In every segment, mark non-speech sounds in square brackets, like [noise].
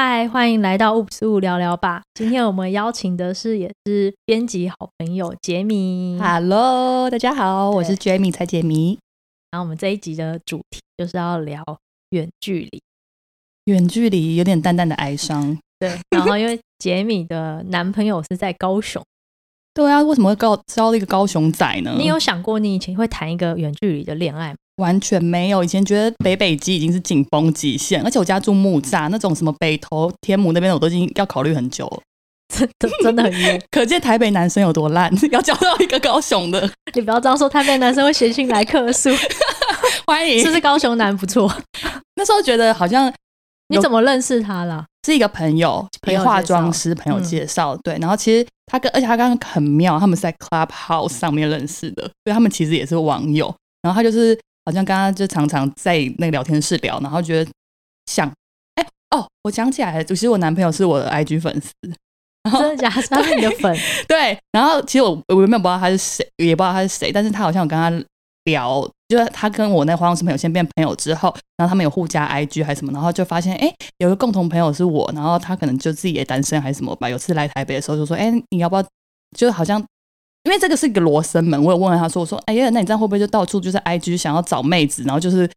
嗨，欢迎来到 Oops 五聊聊吧。今天我们邀请的是也是编辑好朋友杰米。Hello，大家好，我是 Jamie 蔡杰迷。然后我们这一集的主题就是要聊远距离。远距离有点淡淡的哀伤。对，然后因为杰米的男朋友是在高雄，对啊，为什么会高招了一个高雄仔呢？你有想过你以前会谈一个远距离的恋爱吗？完全没有。以前觉得北北基已经是紧绷极限，而且我家住木栅，那种什么北投、天母那边，我都已经要考虑很久了。真的 [laughs] 真的很远。可见台北男生有多烂，要交到一个高雄的，[laughs] 你不要这样说，台北男生会写信来客诉，[laughs] 欢迎是不。是高雄男不错？那时候觉得好像你怎么认识他啦？是一个朋友，朋友化妆师朋友介绍，对。然后其实他跟，而且他刚刚很妙，他们是在 Clubhouse 上面认识的，所以他们其实也是网友。然后他就是好像刚刚就常常在那个聊天室聊，然后觉得想，哎、哦，我想起来了，其实我男朋友是我的 IG 粉丝，然后真的假的？[laughs] 他是你的粉？[laughs] 对，然后其实我我原本不知道他是谁，也不知道他是谁，但是他好像有跟他聊，就是他跟我那化妆师朋友先变朋友之后，然后他们有互加 IG 还是什么，然后就发现哎、诶有个共同朋友是我，然后他可能就自己也单身还是什么吧。有次来台北的时候就说，哎、你要不要？就好像因为这个是一个罗生门，我有问了他说，我说哎呀，那你这样会不会就到处就是 IG 想要找妹子，然后就是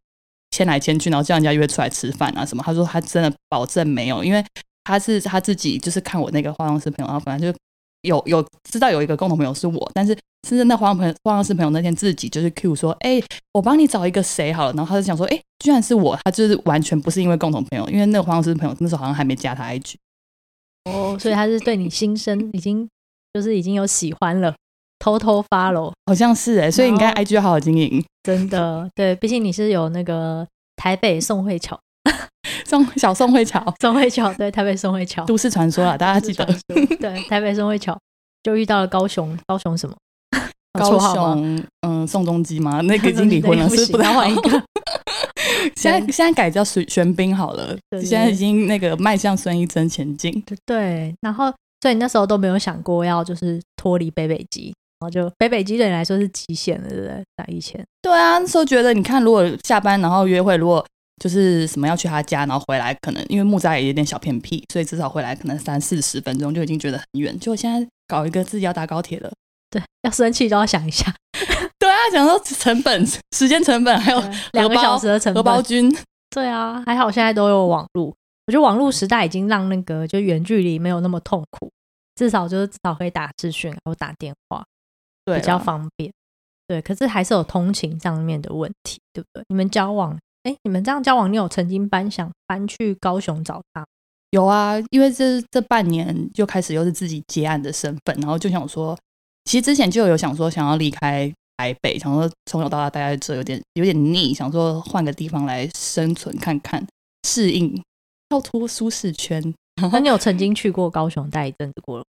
牵来牵去，然后叫人家约出来吃饭啊什么？他说他真的保证没有，因为他是他自己就是看我那个化妆师朋友，然后本来就有有知道有一个共同朋友是我，但是甚至那化妆朋友化妆师朋友那天自己就是 Q 说，哎、我帮你找一个谁好了，然后他就想说，哎、居然是我，他就是完全不是因为共同朋友，因为那个化妆师朋友那时候好像还没加他 IG，哦，所以他是对你心生已经就是已经有喜欢了，偷偷 follow，好像是哎、所以你看然后 IG 好好经营，真的对，毕竟你是有那个台北宋慧乔，宋小宋慧乔，宋慧乔对台北宋慧乔，都市传说啊，大家记得。对台北宋慧乔。就遇到了高雄高雄什么？[laughs] 高雄嗯宋仲基吗？[laughs] 那个已经离婚了，不行是不太换一个。[laughs] 现在现在改叫玄玄彬好了，现在已经那个迈向孙艺珍前进。对，然后所以你那时候都没有想过要就是脱离北北基，然后就北北基对你来说是极限了，对不对？在以前，对啊，那时候觉得你看，如果下班然后约会，如果就是什么要去他家，然后回来，可能因为木栅也有点小偏僻，所以至少回来可能三四十分钟就已经觉得很远。就现在搞一个自己要搭高铁了，对，要生气都要想一下，[laughs] 对啊，想说成本、时间成本，还有两个小时的成荷本，包君，对啊，还好现在都有网络。我觉得网络时代已经让那个就远距离没有那么痛苦，至少就是至少可以打视讯或打电话，比较方便。对，可是还是有通勤上面的问题，对不对？你们交往，哎，你们这样交往，你有曾经搬想搬去高雄找他？有啊，因为这这半年就开始又是自己接案的身份，然后就想说，其实之前就有想说想要离开台北，想说从小到大待在这有点有点腻，想说换个地方来生存看看，适应，跳脱舒适圈。那你有曾经去过高雄待一阵子过了？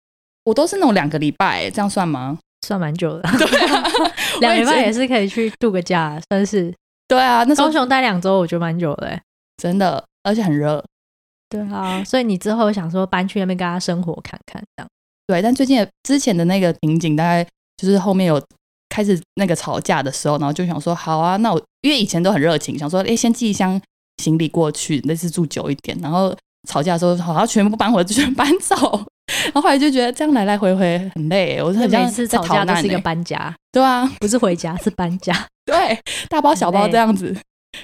我都是那种两个礼拜，这样算吗？算蛮久的，对啊，[laughs] 两礼拜也是可以去度个假，算是对啊，那时候高雄待两周，我觉得蛮久的、欸。真的，而且很热。对啊，所以你之后想说搬去那边跟他生活看看，这样对，但最近之前的那个瓶颈，大概就是后面有开始那个吵架的时候，然后就想说，好啊，那我因为以前都很热情，想说，哎，先寄一箱行李过去，那次住久一点，然后吵架的时候，好像全部搬回，就全搬走，[laughs] 然后后来就觉得这样来来回回很累，我是很像每次在吵架都是一个搬家，对啊，不是回家，[laughs] 是搬家。对，大包小包这样子，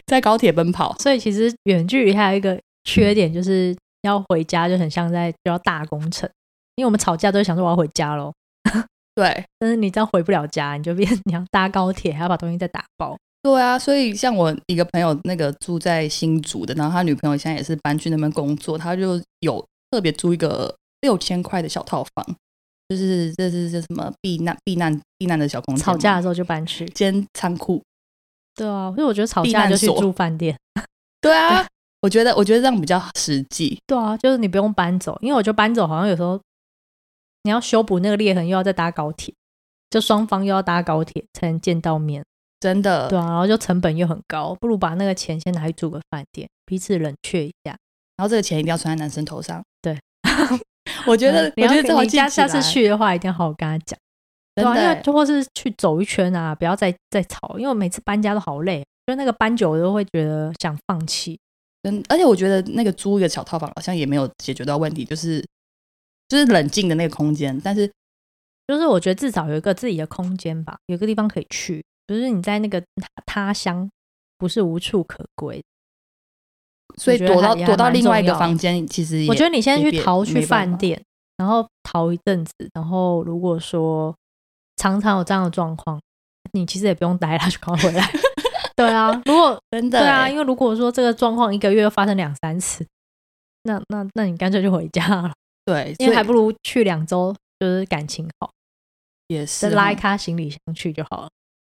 在高铁奔跑，所以其实远距离还有一个缺点，就是要回家就很像在就要大工程，因为我们吵架都会想说我要回家喽，对。[laughs] 但是你这样回不了家，你就变你要搭高铁，还要把东西再打包。对啊，所以像我一个朋友，那个住在新竹的，然后他女朋友现在也是搬去那边工作，他就有特别租一个六千块的小套房，就是这是这什么避难避难避难的小空间，吵架的时候就搬去。兼仓库。对啊，所以我觉得吵避架就去住饭店。[laughs] 对啊，我觉得我觉得这样比较实际。对啊，就是你不用搬走，因为我觉得搬走好像有时候你要修补那个裂痕，又要再搭高铁，就双方又要搭高铁才能见到面。真的，对啊，然后就成本又很高，不如把那个钱先拿去住个饭店，彼此冷却一下。然后这个钱一定要穿在男生头上。对，[laughs] [laughs] 我觉得我觉得这好你下次去的话，一定要好好跟他讲。对啊，因真的为就或是去走一圈啊，不要再再吵，因为我每次搬家都好累，就那个搬久了都会觉得想放弃。嗯，而且我觉得那个租一个小套房好像也没有解决到问题，就是就是冷静的那个空间，但是就是我觉得至少有一个自己的空间吧，有个地方可以去，就是你在那个他他乡不是无处可归。所以躲到躲到另外一个房间，其实我觉得你现在去逃去饭店，然后逃一阵子，然后如果说常常有这样的状况，你其实也不用待了，[laughs] 就赶快回来。[laughs] 对啊，如果 [laughs] 真的对啊，欸因为如果说这个状况一个月发生两三次，那那那你干脆就回家了，对，因为还不如去两周，就是感情好，也是拉一哈咖行李箱去就好了。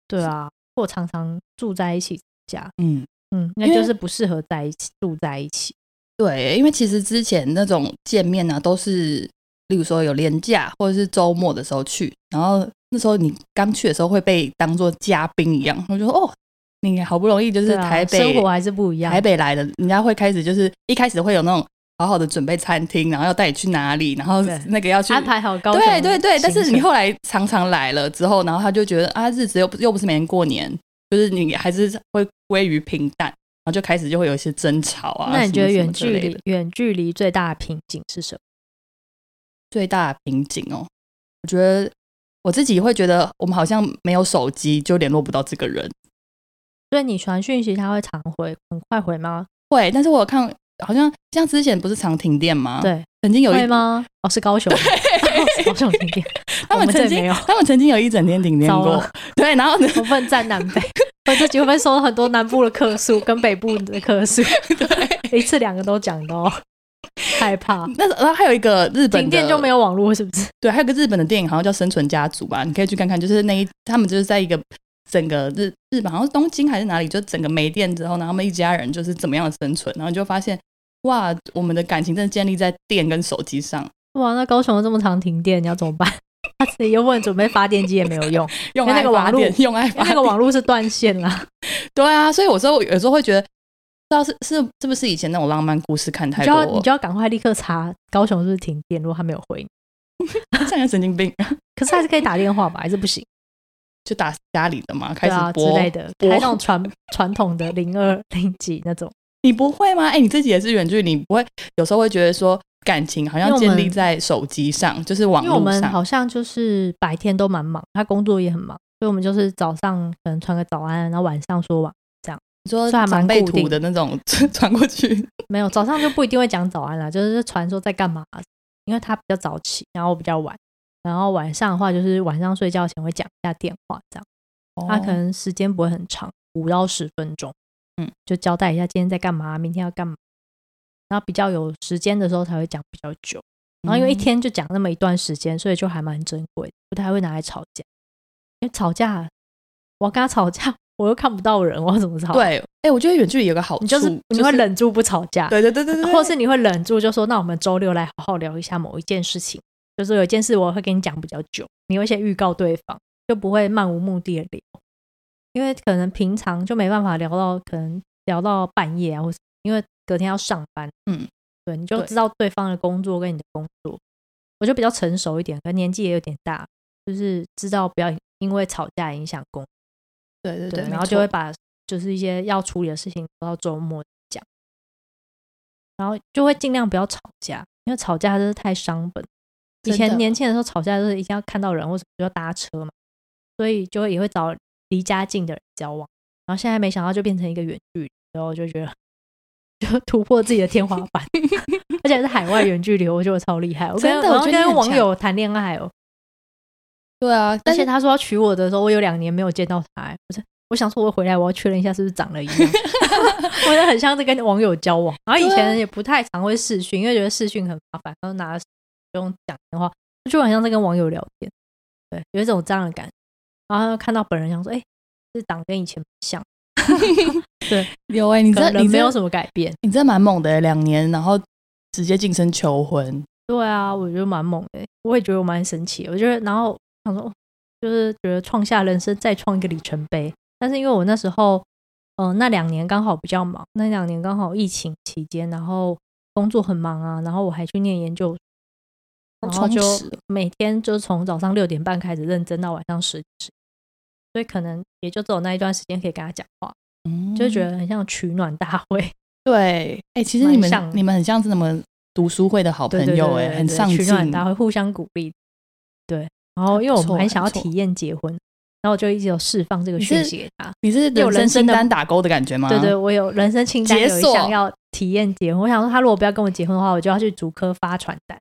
对啊，或常常住在一起家，嗯。嗯，那就是不适合在一起住在一起。对，因为其实之前那种见面呢、都是例如说有年假或者是周末的时候去，然后那时候你刚去的时候会被当做嘉宾一样，我就说哦，你好不容易就是台北、生活还是不一样。台北来的，人家会开始就是一开始会有那种好好的准备餐厅，然后要带你去哪里，然后那个要去安排好高雄对对对，但是你后来常常来了之后，然后他就觉得啊，日子又不又不是每年过年，就是你还是会归于平淡，然后就开始就会有一些争吵啊。那你觉得远距离远距离最大的瓶颈是什么？最大的瓶颈哦？我觉得我自己会觉得，我们好像没有手机就联络不到这个人。所以你传讯息他会常回，很快回吗？会，但是我有看好像像之前不是常停电吗？，对，曾经有一会吗？哦，是高雄，[laughs] 哦是高雄停电，[laughs] 他们曾经他们曾经有一整天停电过，对，然后呢，我不能站南北，我这几会收到很多南部的客诉跟北部的客诉？一次两个都讲到，害怕。那然后还有一个日本停电就没有有网络，是不是？对，还有个日本的电影好像叫《生存家族》吧，你可以去看看，就是那一他们就是在一个整个日日本好像是东京还是哪里，就整个没电之后，然后他们一家人就是怎么样的生存，然后你就发现哇，我们的感情真的建立在电跟手机上，哇，那高雄这么常停电，你要怎么办？他自己又不能准备发电机也没有用，[laughs] 用那个网络电，用爱那个网络是断线啦。对啊，所以有时候有时候会觉得，不知道是是是不是以前那种浪漫故事看太多就要你，就要赶快立刻查高雄是不是停电，如果他没有回你，[laughs] 像个神经病，可是还是可以打电话吧？还是不行？就打家里的嘛，开对啊之类的，播开那种传传统的零二零几那种。你不会吗？哎、你自己也是远距离，你不会有时候会觉得说感情好像建立在手机上，就是网因为我络上。们好像就是白天都蛮忙，他工作也很忙，所以我们就是早上可能传个早安，然后晚上说晚这样。你说蛮长辈图的那种 [laughs] 传过去，没有早上就不一定会讲早安啦，就是传说在干嘛，因为他比较早起，然后我比较晚，然后晚上的话就是晚上睡觉前会讲一下电话，这样。他可能时间不会很长，五到十分钟，嗯，就交代一下今天在干嘛，明天要干嘛，然后比较有时间的时候才会讲比较久，然后因为一嗯。天就讲那么一段时间，所以就还蛮珍贵，不太会拿来吵架，因为吵架我跟他吵架，我又看不到人，我要怎么吵？，对，哎、我觉得远距离有个好？处，你就是你会忍住不吵架，对对对对对，或是你会忍住就说，那我们周六来好好聊一下某一件事情，就是有一件事我会跟你讲比较久，你会先预告对方，就不会漫无目的的聊，因为可能平常就没办法聊到可能聊到半夜啊，或是因为隔天要上班，嗯，对，你就知道对方的工作跟你的工作，我就比较成熟一点，可能年纪也有点大，就是知道不要因为吵架影响工作对，对对对，然后就会把就是一些要处理的事情都到周末讲，然后就会尽量不要吵架，因为吵架真是太伤本。以前年轻的时候吵架就是一定要看到人或者就要搭车嘛，所以就会也会找离家近的人交往。然后现在没想到就变成一个远距离，然后就觉得就突破自己的天花板，[laughs] 而且是海外远距离，我觉得我超厉害。我跟真的我跟网友谈恋爱哦，对啊，而但是且他说要娶我的时候，我有两年没有见到他、欸，不是，我想说我回来我要确认一下是不是长了一样，[laughs] 我觉得很像是跟网友交往。然后以前也不太常会视讯，因为觉得视讯很麻烦，然后拿不用讲电话，就很像在跟网友聊天，对，有一种这样的感觉。然后看到本人，想说，哎、这长得跟以前不像，[laughs] 有哎、你可这你没有什么改变。你这蛮猛的、欸，两年，然后直接晋升求婚，对啊，我觉得蛮猛的，我也觉得我蛮神奇。我觉得，然后想说，哦就是觉得创下人生再创一个里程碑。但是因为我那时候，嗯、那两年刚好比较忙，那两年刚好疫情期间，然后工作很忙啊，然后我还去念研究，然后就每天就从早上六点半开始认真到晚上十点，所以可能也就只有那一段时间可以跟他讲话，嗯就觉得很像取暖大会。[laughs] 对，哎、其实你们你们很像是什么读书会的好朋友、哎，很上进取，暖大，会互相鼓励。对，然后因为我们很想要体验结婚，然后我就一直有释放这个讯息给他。你是有人人生单打勾的感觉吗？对对，我有人生清单，有一解锁项要体验结婚。我想说，他如果不要跟我结婚的话，我就要去竹科发传单。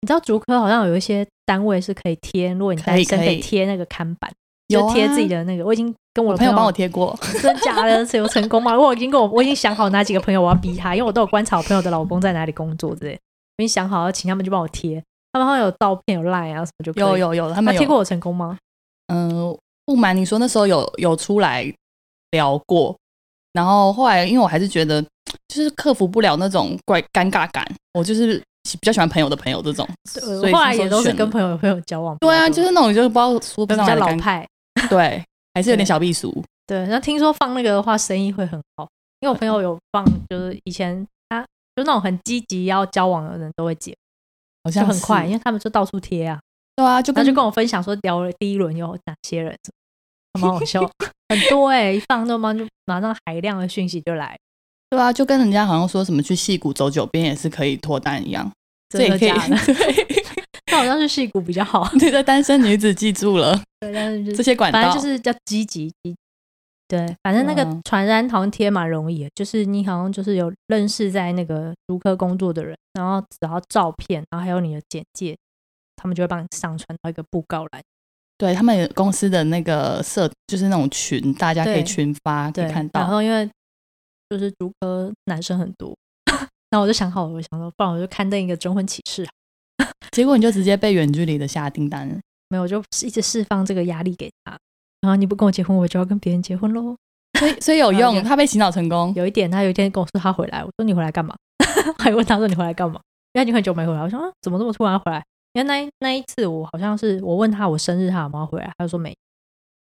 你知道竹科好像有一些单位是可以贴，如果你单身可以贴那个看板，有就贴自己啊的那个。我已经跟我的朋友帮我贴过，[laughs] 真假的是有成功吗？我已经跟我我已经想好哪几个朋友我要逼他，因为我都有观察我朋友的老公在哪里工作之类。我已经想好要请他们就帮我贴，他们好像有照片有 line 啊什么就有。有有，他们贴过我成功吗？嗯，不瞒你说，那时候有有出来聊过，然后后来因为我还是觉得就是克服不了那种怪尴尬感，我就是比较喜欢朋友的朋友这种，所以后来也都是跟朋友的朋友交往。对啊，就是那种就是不知道说不比较上来的尴尬，老派。[laughs] 对，还是有点小避俗。对，然后听说放那个的话，生意会很好，因为我 [laughs] 朋友有放，就是以前他就那种很积极要交往的人都会结，好像很快，因为他们就到处贴啊，对啊，就跟然后就跟我分享说聊了第一轮有哪些人，[laughs] 蛮好笑，很多哎、一放那么就马上海量的讯息就来，对啊，就跟人家好像说什么去戏谷走九遍也是可以脱单一样，这真也可以那好像是戏骨比较好，[laughs] 对的单身女子记住了 [laughs] 对，但是就是这些管道，反正就是叫积极积。对，反正那个嗯传单好像贴蛮容易的，就是你好像就是有认识在那个竹科工作的人，然后只要照片，然后还有你的简介，他们就会帮你上传到一个布告栏。对他们公司的那个社，就是那种群，大家可以群发，可以对，看到。然后因为就是竹科男生很多，[laughs] 那我就想好，我想说，不然我就刊登一个征婚启事，[laughs] 结果你就直接被远距离的下订单了。没有，我就一直释放这个压力给他。然后你不跟我结婚，我就要跟别人结婚喽。所以所以有用，他被洗脑成功。有一点，他有一天跟我说他回来，我说你回来干嘛？我 [laughs] 还问他说你回来干嘛？因为他已经很久没回来。我说、啊、怎么这么突然回来？因为那一那一次我好像是我问他我生日他有没有回来，他就说没。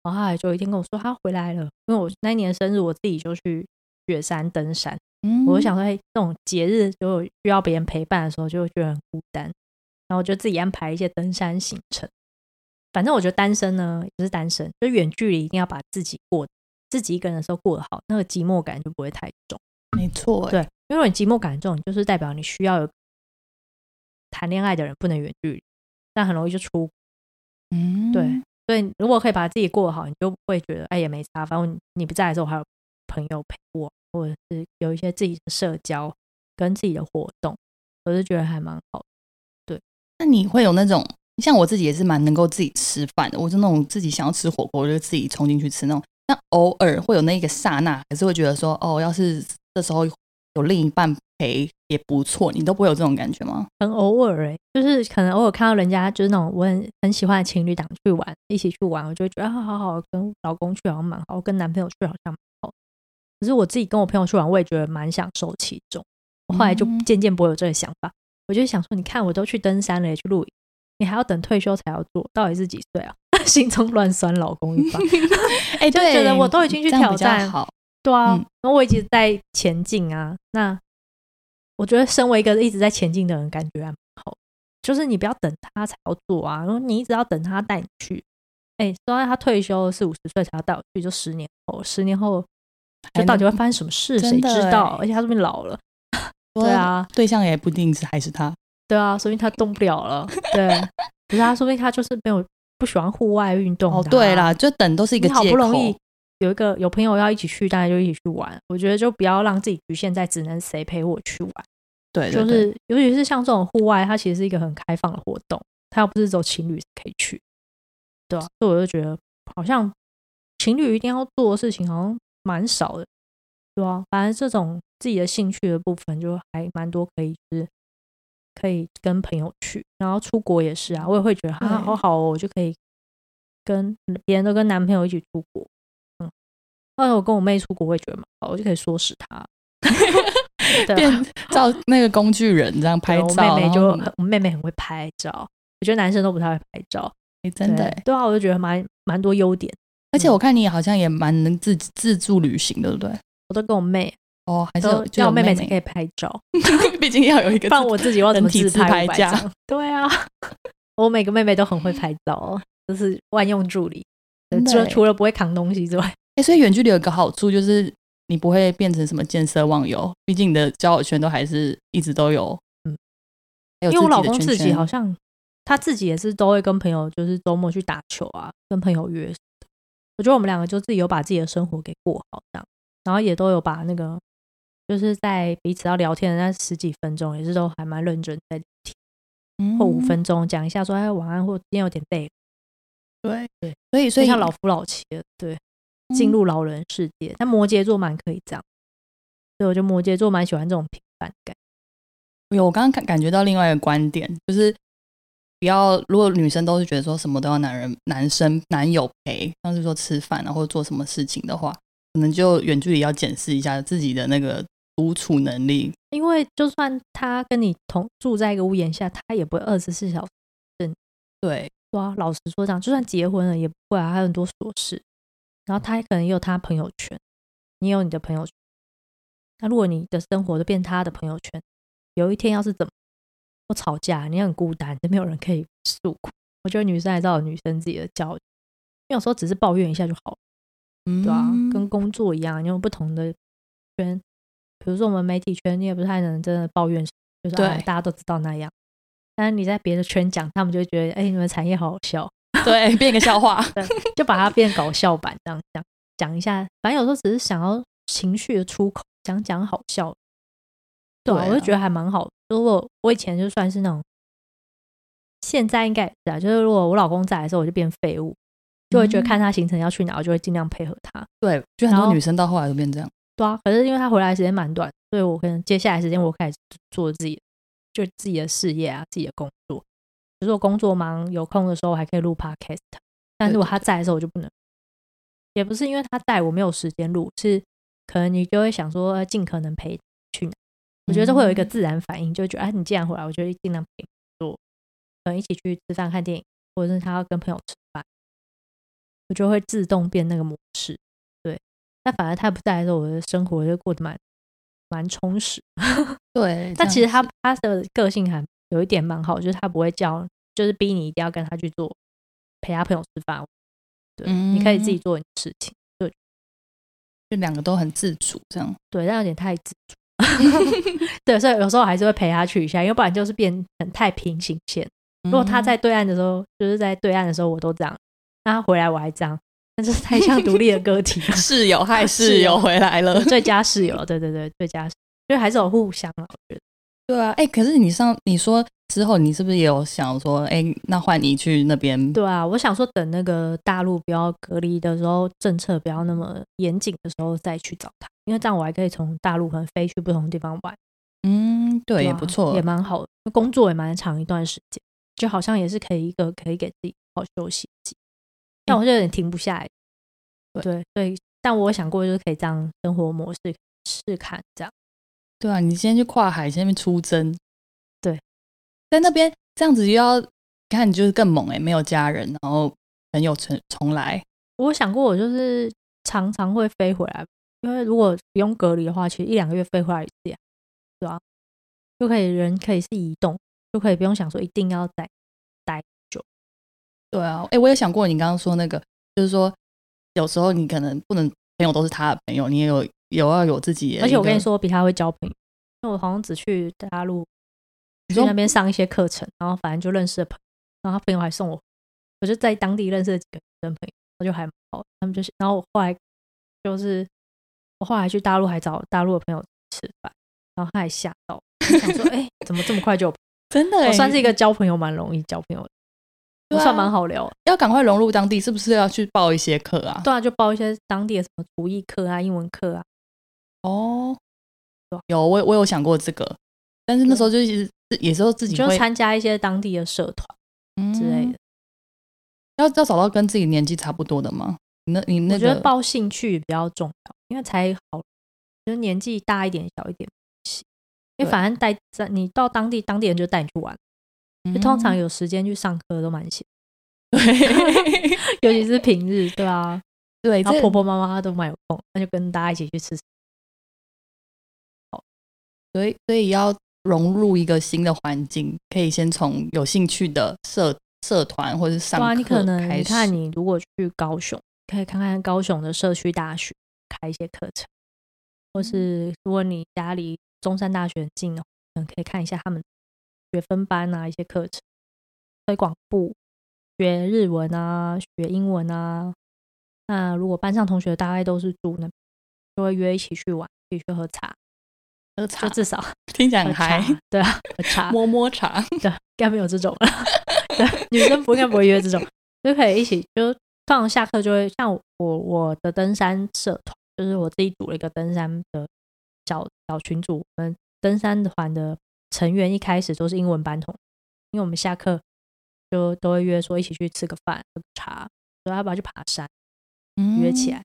然后他还就有一天跟我说他回来了，因为我那一年生日我自己就去雪山登山，嗯我就想说，哎，这种节日就有需要别人陪伴的时候，就会觉得很孤单，然后我就自己安排一些登山行程。反正我觉得单身呢，也不是单身，就远距离一定要把自己过自己一个人的时候过得好，那个寂寞感就不会太重。没错，欸对，因为你寂寞感重，就是代表你需要有谈恋爱的人不能远距离，但很容易就出。嗯，对，所以如果可以把自己过得好，你就不会觉得哎也没差，反正你不在的时候我还有朋友陪我，或者是有一些自己的社交跟自己的活动，我就觉得还蛮好的。那你会有那种，像我自己也是蛮能够自己吃饭的，我是那种自己想要吃火锅，我就自己冲进去吃那种。但偶尔会有那一个刹那，还是会觉得说，哦，要是这时候有另一半陪也不错，你都不会有这种感觉吗？很偶尔哎、就是可能偶尔看到人家就是那种我很很喜欢的情侣档去玩，一起去玩，我就会觉得啊，好好跟老公去好像蛮好，跟男朋友去好像蛮好。可是我自己跟我朋友去玩，我也觉得蛮享受其中。我后来就嗯渐渐不会有这个想法，我就想说，你看我都去登山了，也去露营，你还要等退休才要做，到底是几岁啊？[laughs] 心中乱酸老公一番。[laughs] 哎、就对，觉得我都已经去挑战好，对啊，嗯然后我一直在前进啊。那我觉得身为一个一直在前进的人，感觉还蛮好。就是你不要等他才要做啊，然后你一直要等他带你去。哎，说到他退休四五十岁才要带我去，就十年后，十年后就到底会发生什么事，谁知道？欸而且他这边老了，说对啊，对象也不一定是还是他。对啊，说明他动不了了。[laughs] 对，可是他说不定他就是没有不喜欢户外运动、哦，对啦，，就等都是一个你好借口。不容易有一个有朋友要一起去，大家就一起去玩。我觉得就不要让自己局限在只能谁陪我去玩。对，对就是尤其是像这种户外，它其实是一个很开放的活动，它又不是只有情侣可以去，对啊，所以我就觉得好像情侣一定要做的事情好像蛮少的，对啊，反正这种自己的兴趣的部分就还蛮多可以，就是可以跟朋友去，然后出国也是啊，我也会觉得啊好好哦，我就可以跟别人都跟男朋友一起出国，嗯，后来我跟我妹出国，我也觉得蛮好，我就可以唆使她。[laughs] 对啊变。照那个工具人这样拍照，我妹妹就我妹妹很会拍照，我觉得男生都不太会拍照，哎真的对啊，我就觉得蛮蛮多优点，而且我看你好像也蛮能自自助旅行的，对不对？我都跟我妹，哦，还是都有就有妹要妹妹才可以拍照，[laughs] 毕竟要有一个放我自己要怎么自自拍500拍架？[laughs] 对啊，我每个妹妹都很会拍照哦，就是万用助理，除了除了不会扛东西之外，哎、所以远距离有一个好处就是你不会变成什么见色忘友，毕竟你的交友圈都还是一直都有，嗯，因为我老公自己好像他自己也是都会跟朋友就是周末去打球啊，跟朋友约。我觉得我们两个就自己有把自己的生活给过好这样，然后也都有把那个就是在彼此要聊天的那十几分钟，也是都还蛮认真在聊天，或五分钟讲一下说哎晚安，或今天有点累。对对，所以所以像老夫老妻了，对，进入老人世界。但摩羯座蛮可以这样，所以我觉得摩羯座蛮喜欢这种平凡感。有，我刚刚感感觉到另外一个观点，就是不要如果女生都是觉得说什么都要男人、男生、男友陪，像是说吃饭啊或者做什么事情的话，可能就远距离要检视一下自己的那个独处能力。因为就算他跟你同住在一个屋檐下，他也不会二十四小时。对。对啊，老实说，这样就算结婚了也不会啊，还有很多琐事。然后他可能也有他朋友圈，你有你的朋友圈。那如果你的生活都变他的朋友圈，有一天要是怎么不吵架，你很孤单，就没有人可以诉苦。我觉得女生还是要有女生自己的教育，有时候只是抱怨一下就好了，对啊，跟工作一样，你有不同的圈，比如说我们媒体圈，你也不太能真的抱怨，就是大家都知道那样。但是你在别的圈讲，他们就会觉得，哎，你们产业好好笑，对，变个笑话，[laughs] 就把它变搞笑版这样讲讲一下。反正有时候只是想要情绪的出口，讲讲好笑。对，我就觉得还蛮好。如果我以前就算是那种，现在应该是啊，就是如果我老公在的时候，我就变废物，就会觉得看他行程要去哪，我就会尽量配合他。对，就很多女生到后来都变这样。对啊，可是因为他回来时间蛮短，所以我可能接下来时间我开始做自己。就自己的事业啊，自己的工作。比如说工作忙有空的时候，还可以录 podcast。但如果他在的时候，我就不能。也不是因为他在我没有时间录，是可能你就会想说尽可能陪去哪。我觉得会有一个自然反应，就觉得哎，你既然回来，我就尽量陪做，可能一起去吃饭、看电影，或者是他要跟朋友吃饭，我就会自动变那个模式。反而他不在的时候，我的生活就过得蛮。蛮充实，[laughs] 对。但其实他他的个性还有一点蛮好，就是他不会叫，就是逼你一定要跟他去做陪他朋友吃饭。对，你可以自己做你的事情。对，就两个都很自主，这样。对，但有点太自主。[laughs] 对，所以有时候还是会陪他去一下，因为不然就是变成太平行线。如果他在对岸的时候，就是在对岸的时候，我都这样；那他回来我还这样。这是太像独立的个体，[laughs] 室友害室友回来了，最佳室友，对对对，最佳，因为还是有互相啊，我觉得。对啊，哎，可是你上你说之后，你是不是也有想说，哎，那换你去那边？对啊，我想说等那个大陆不要隔离的时候，政策不要那么严谨的时候再去找他，因为这样我还可以从大陆可能飞去不同的地方玩。嗯，对，也不错，也蛮好的，工作也蛮长一段时间，就好像也是可以一个可以给自己好休息。但我就有点停不下来，对对，但我想过就是可以这样生活模式试看这样，对啊，你先去跨海，先去出征，对，在那边这样子又要看你就是更猛哎，没有家人，然后朋友重重来。我想过我就是常常会飞回来，因为如果不用隔离的话，其实一两个月飞回来一次，对啊？就可以人可以是移动，就可以不用想说一定要在。对啊，哎，我也想过你刚刚说那个，就是说有时候你可能不能朋友都是他的朋友，你也有有要有自己。而且我跟你说，我比他会交朋友，因为我好像只去大陆去那边上一些课程，然后反正就认识了朋友，然后他朋友还送我，我就在当地认识了几个女生朋友，我就还蛮好。他们就是，然后我后来就是我后来去大陆还找大陆的朋友吃饭，然后他还吓到，想说，[laughs] 哎，怎么这么快就真的？我算是一个交朋友蛮容易交朋友。不算蛮好聊，要赶快融入当地，是不是要去报一些课啊？对啊，就报一些当地的什么厨艺课啊、英文课啊。哦，有我我有想过这个，但是那时候就是也是自己就参加一些当地的社团之类的。要要找到跟自己年纪差不多的吗？那你那我觉得报兴趣比较重要，因为才好，就是年纪大一点、小一点，因为反正带在你到当地，当地人就带你去玩。就通常有时间去上课都蛮闲，对，[laughs] 尤其是平日，对啊，对，然后婆婆妈妈都蛮有空，那就跟大家一起去吃。好，所以所以要融入一个新的环境，可以先从有兴趣的社社团或者上课你可能你看，你如果去高雄，可以看看高雄的社区大学开一些课程，或是如果你家离中山大学近的话，可能可以看一下他们学分班啊，一些课程，推广部学日文啊，学英文啊。那如果班上同学大概都是住那，就会约一起去玩，一起去喝茶，喝茶就至少听起来喝很嗨，对啊，喝 [laughs] 茶，摸摸茶。对，应该没有这种了。[laughs] 对，女生不应该不会约这种，就可以一起，就通常下课就会像我我的登山社团，就是我自己组了一个登山的小小群组。我们登山团的成员一开始都是英文班同，因为我们下课就都会约说一起去吃个饭、喝个茶，说要不要去爬山，约起来。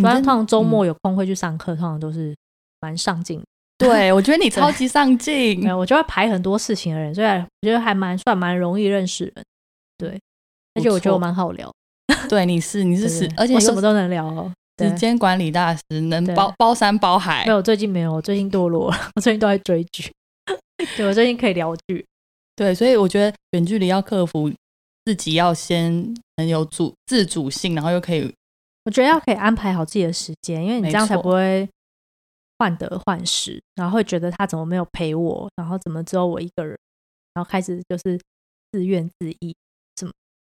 通常周嗯末有空会去上课，通常都是蛮上进的。对我觉得你超级上进没，有，我就会排很多事情的人，所以我觉得还蛮算蛮容易认识人。对，而且我觉得我蛮好聊，[laughs] 对，你是你是是而且我什么都能聊哦。对时，间管理大师，能包包山包海没。有，最近没有，我最近堕落了，[laughs] 我最近都在追剧。[laughs] 对，我最近可以聊剧，对，所以我觉得远距离要克服自己要先很有主自主性，然后又可以我觉得要可以安排好自己的时间，因为你这样才不会患得患失，然后会觉得他怎么没有陪我，然后怎么只有我一个人，然后开始就是自怨自艾，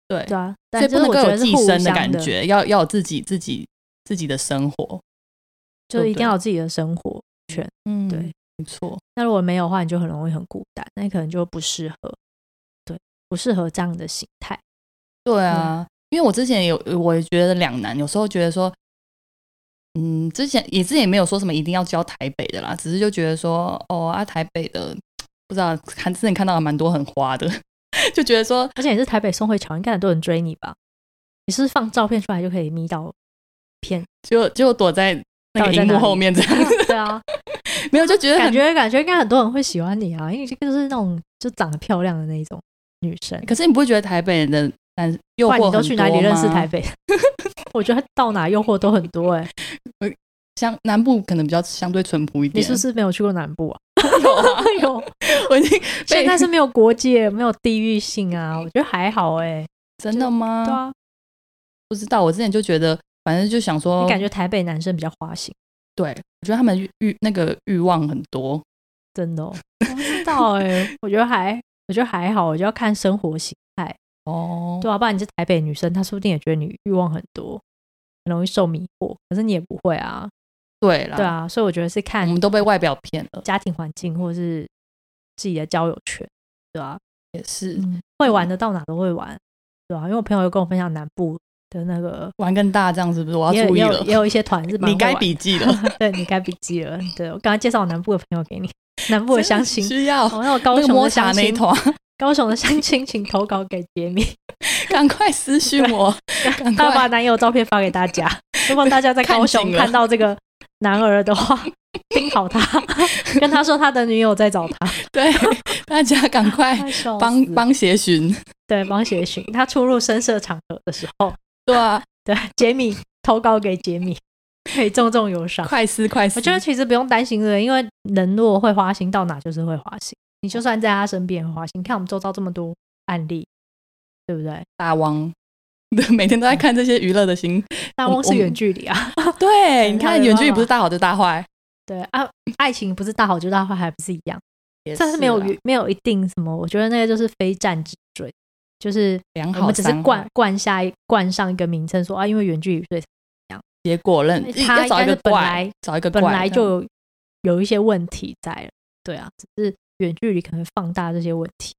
对，对啊。所但以不能够有寄生的感觉，要要有自己自己自己的生活。就一定要有自己的生活圈。嗯，对，没错。那如果没有的话，你就很容易很孤单，那你可能就不适合，对，不适合这样的形态。对啊，因为我之前有，我也觉得两难，有时候觉得说，嗯，之前也之前也没有说什么一定要教台北的啦，只是就觉得说，哦啊，台北的不知道看之前看到了蛮多很花的，[laughs] 就觉得说，而且你是台北宋慧乔，应该很多人追你吧？你是是放照片出来就可以眯到片？就就躲在那个荧幕后面这样，[laughs] 对啊，[laughs] 没有就觉得感觉感觉应该很多人会喜欢你啊，因为这个就是那种就长得漂亮的那一种女生。可是你不会觉得台北的男诱惑你都去哪里认识台？北？[laughs] 我觉得到哪诱惑都很多哎、[laughs] 相南部可能比较相对淳朴一点。你是不是没有去过南部啊？有啊？有，我已经现在是没有国界，没有地域性啊，我觉得还好哎、真的吗？对啊，不知道，我之前就觉得，反正就想说，你感觉台北男生比较花心，对，我觉得他们欲欲那个欲望很多。真的、哦，我不知道哎、我觉得还我觉得还好，我就要看生活形态。哦，对啊，不然你是台北女生，她说不定也觉得你欲望很多，很容易受迷惑。可是你也不会啊，对啦，对，啊，所以我觉得是看我看们都被外表骗了，家庭环境或者是自己的交友圈，对啊，也是、嗯，会玩的到哪都会玩，对啊，因为我朋友有跟我分享南部的那个，玩更大，这样是不是？我要注意了也有一些团是 [laughs] 吧 [laughs] 你该笔记了，对你该笔记了。对我刚才介绍我南部的朋友给你，南部的相亲，需要哦，那我高雄的相亲，团，高雄的相亲，请投稿给杰米，[laughs] 赶快私讯我，赶他把。男友照片发给大家。如果大家在高雄看到这个男儿的话，盯好他，跟他说他的女友在找他，对，大家赶快帮帮协寻。对帮协寻。他出入深色场合的时候，对啊，[laughs] 对杰米投稿给杰米，可以重重有赏。快思快思。我觉得其实不用担心这个，因为人如果会花心，到哪就是会花心。你就算在他身边也会花心，你看我们周遭这么多案例，对不对？大王，对，每天都在看这些娱乐的新。大汪是远距离啊，[laughs] 对，你看远距离不是大好就大坏，对啊，爱情不是大好就大坏，还不是一样？也但是没有啦没有一定什么，我觉得那个就是非战之罪，就是良好我们只是三冠冠下一冠上一个名称，说啊，因为远距离所以结果认他找一个应该是本来，找一个本来就有有一些问题在了，对啊，只是远距离可能放大这些问题。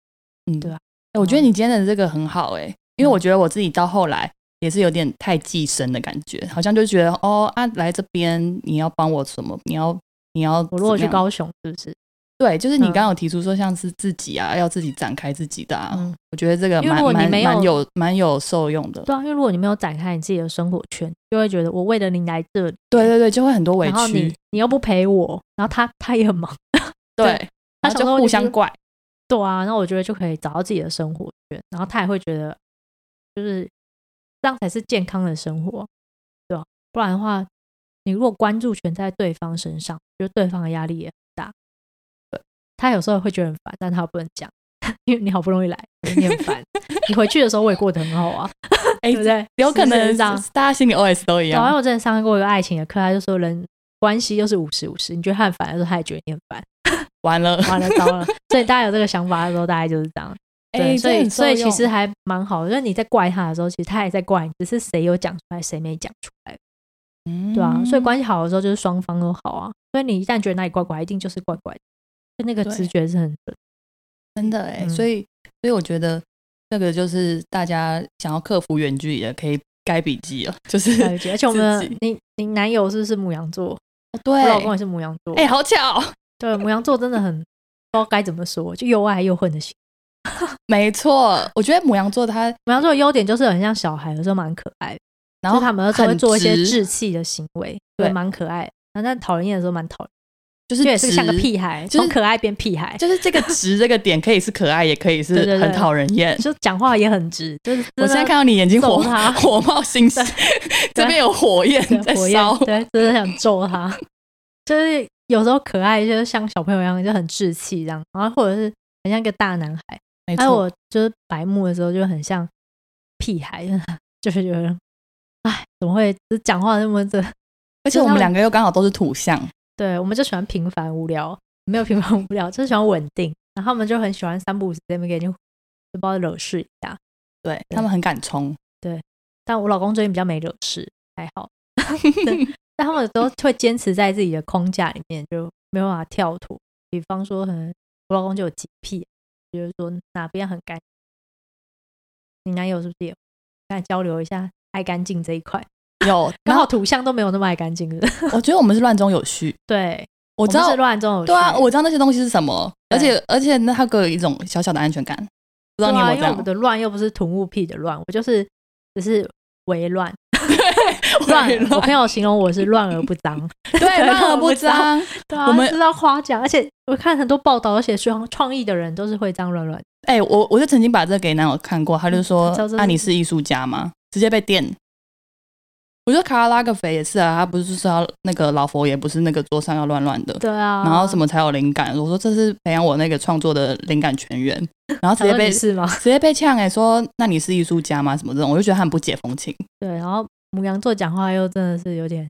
嗯对啊欸我觉得你今天的这个很好哎、因为我觉得我自己到后来也是有点太寄生的感觉，好像就觉得哦啊来这边你要帮我什么，你要你要我如果去高雄，是不是？对，就是你嗯刚刚有提出说像是自己啊，要自己展开自己的啊，嗯我觉得这个蛮蛮蛮有蛮有受用的。对啊，因为如果你没有展开你自己的生活圈，就会觉得我为了你来这里，对对对，就会很多委然后你屈，你又不陪我，然后他他也很忙，[laughs] 对，他就互相怪，对啊，那我觉得就可以找到自己的生活圈，然后他也会觉得，就是这样才是健康的生活，对吧、不然的话，你如果关注全在对方身上，觉得对方的压力也他有时候会觉得很烦，但他不能讲，[laughs] 因为你好不容易来，你很烦，[laughs] 你回去的时候我也过得很好啊，[laughs] 哎对不对？有可能是这样。大家心里 OS 都一对啊，因为样，我之前上过一个爱情的课，他就说人关系又是五十五十，你觉得他很烦的时候，他也觉得你很烦，完了，完了糟了。所以大家有这个想法的时候，大概就是这样。对，哎，所以所以其实还蛮好的，就是你在怪他的时候，其实他也在怪你，只是谁有讲出来，谁没讲出来，对啊。所以嗯关系好的时候，就是双方都好啊。所以你一旦觉得哪里怪怪，一定就是怪怪的，就那个直觉是很准。真的哎，嗯所以所以我觉得这个就是大家想要克服远距离的，可以改笔记了，就是而且我们你你男友是不是母羊座？对，我老公也是母羊座。哎，好巧，对，母羊座真的很 [laughs] 不知道该怎么说，就又爱又恨的心。[laughs] 没错，我觉得母羊座他母羊座的优点就是很像小孩，有时候蛮可爱的，然后他们会做一些稚气的行为，对对，蛮可爱的。然后但讨人厌的时候蛮讨厌，就是是像个直屁孩，就是从可爱变屁孩，就是这个直这个点可以是可爱，也可以是 [laughs] 很讨人厌。就讲话也很直，就是我现在看到你眼睛火 [laughs] 火冒心思，这边有火焰在烧，，对，真的想揍他。就是有时候可爱，就是像小朋友一样，就很稚气这样，然后或者是很像一个大男孩。还有没错，我就是白目的时候，就很像屁孩，[laughs] 就是觉得，哎，怎么会只讲话那么这？而且我们两个又刚好都是土象，对，我们就喜欢平凡无聊，没有平凡无聊，就是喜欢稳定。然后他们就很喜欢三不五时在那边给你，就不知道惹事一下。对他们很敢冲，对但我老公最近比较没惹事，还好。[laughs] [laughs] 但他们都会坚持在自己的框架里面，就没有办法跳脱。比方说，可能我老公就有洁癖，比如说哪边很干，你男友是不是也跟他交流一下爱干净这一块？有，[laughs] 刚好然后土象都没有那么爱干净的，[laughs] 我觉得我们是乱中有序，对，我知道们是，乱中有序。对啊，我知道那些东西是什么，而且而且那它给我一种小小的安全感，不知道你有没有这样我们？的乱又不是土木癖的乱，我就是只是微乱。[laughs] 乱，我朋友形容我是乱而不脏，对，乱而不脏。对啊，我们知道夸奖，而且我看很多报道，而且创创意的人都是会这样乱乱。哎、我我就曾经把这个给男友看过，他就说知道：“这啊，你是艺术家吗？”直接被电。我觉得卡拉拉格肥也是啊，他不是说要那个老佛爷不是那个桌上要乱乱的，对啊，然后什么才有灵感？我说这是培养我那个创作的灵感泉源，然后直接被你是吗？直接被呛哎、说那你是艺术家吗？什么这种，我就觉得他很不解风情。对，然后母羊座讲话又真的是有点，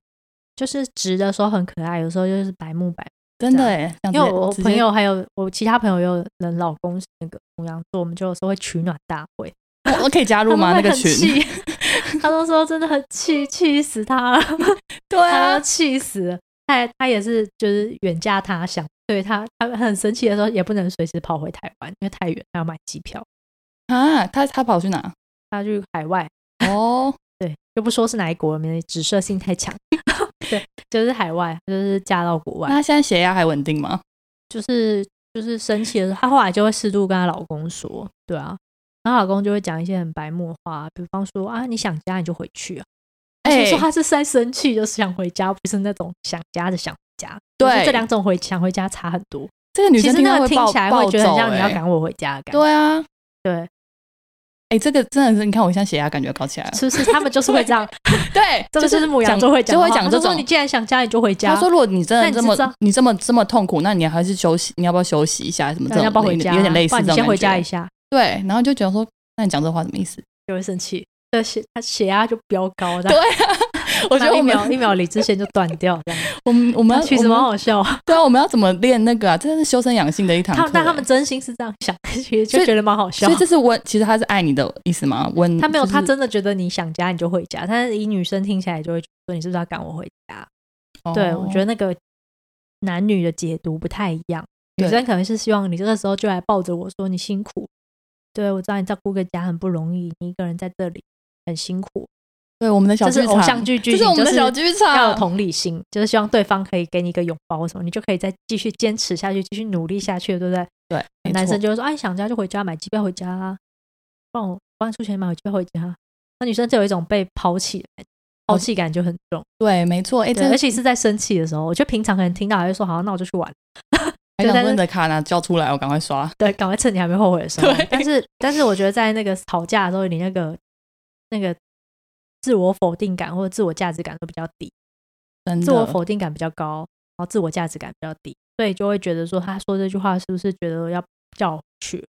就是直的时候很可爱，有时候就是白目白目。真的哎、因为我朋友还有我其他朋友有人老公是那个母羊座，我们就有时候会取暖大会，我我可以加入吗？那个群？[laughs] 气他都说真的很气，气死他了，[laughs] 对他啊都，气死了。他也他也是就是远嫁他乡，对他他很生气的时候也不能随时跑回台湾，因为太远，他要买机票，啊，他他跑去哪？他去海外。哦，[laughs] 对，就不说是哪一国，免得指涉性太强。[laughs] 对，就是海外，就是嫁到国外，那他现在血压还稳定吗？就是就是生气的时候，她后来就会适度跟她老公说，对啊，然后老公就会讲一些很白目的话，比方说啊，你想家你就回去啊，哎、就说他是在生气，就是想回家，不是那种想家的想回家。对就这两种回想回家差很多。这个女生其实那个听起来会觉得很像你要赶我回家的感觉。对啊，对，哎、这个真的是，你看我现在血压感觉高起来了。是不是他们就是会这样？[laughs] 对，[laughs] 这就是母羊就会讲就，会讲这种你。既然想家，你就回家。他说：“如果你真的这么你你这么这么痛苦，那你还是休息，你要不要休息一下？什么这种那你要不要回家？有点类似先回家一下，对，然后就觉得说，那你讲这话什么意思？就会生气。这血他血压就飙高，的对啊，[laughs] 我觉得一秒一秒理智线就断掉，这样。我们我们要其实蛮好笑。对啊，我们要怎么练那个啊？真的是修身养性的一堂课但他们真心是这样想，[laughs] 其实就觉得蛮好笑所以。这是温，其实他是爱你的意思吗？温他没有，他真的觉得你想家你就回家，但是以女生听起来就会说你是不是要赶我回家？对我觉得得那个男女的解读不太一样。女生可能是希望你这个时候就来抱着我说你辛苦，对我知道你照顾个家很不容易，你一个人在这里很辛苦。对我们的小剧场，这是偶像剧剧这是情，就是我们的小剧场，要有同理心，就是希望对方可以给你一个拥抱或什么，你就可以再继续坚持下去，继续努力下去，对不对？对，男生就会说：“哎，想家就回家，买机票回家啊，帮我帮你出钱买机票回家。”那女生就有一种被抛弃的感觉，抛弃感就很重。对，没错，哎，对，而且是在生气的时候，我觉得平常可能听到还会说：“好，那我就去玩。[laughs] 还想就在那说你的卡拿交出来，我赶快刷。”对，赶快趁你还没后悔的时候对。但是，但是我觉得在那个吵架的时候，你那个那个自我否定感或者自我价值感都比较低。自我否定感比较高，然后自我价值感比较低，所以就会觉得说他说这句话是不是觉得要叫我去，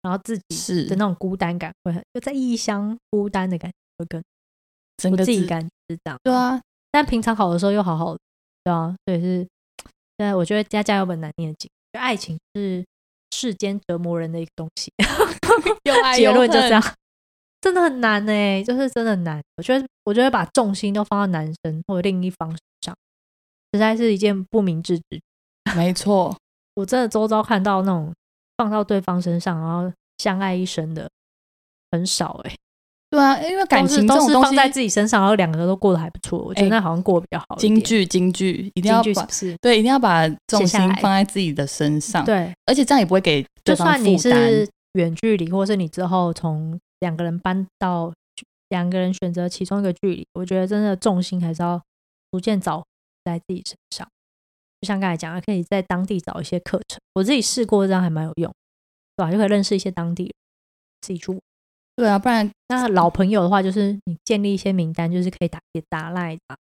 然后自己是的那种孤单感会很就在异乡孤单的感觉会更我自己感觉是这样，对啊，但平常好的时候又好好的，对啊，所以是，对，我觉得家家有本难念的经，就爱情是世间折磨人的一个东西，[laughs] 结论就这样，真的很难呢，就是真的难。我觉得，我觉得把重心都放到男生或者另一方身上，实在是一件不明智之举。没错，[laughs] 我真的周遭看到那种放到对方身上，然后相爱一生的很少哎。对啊，因为感情这种东西放在自己身上，然后两个人都过得还不错，我觉得那好像过得比较好。京剧，京剧一定要把对，一定要把重心放在自己的身上。对，而且这样也不会给就算你是远距离，或是你之后从两个人搬到两个人选择其中一个距离，我觉得真的重心还是要逐渐找在自己身上。就像刚才讲的，可以在当地找一些课程，我自己试过，这样还蛮有用，对吧？就可以认识一些当地人，自己住。对啊，不然那老朋友的话，就是你建立一些名单，就是可以打也打赖的，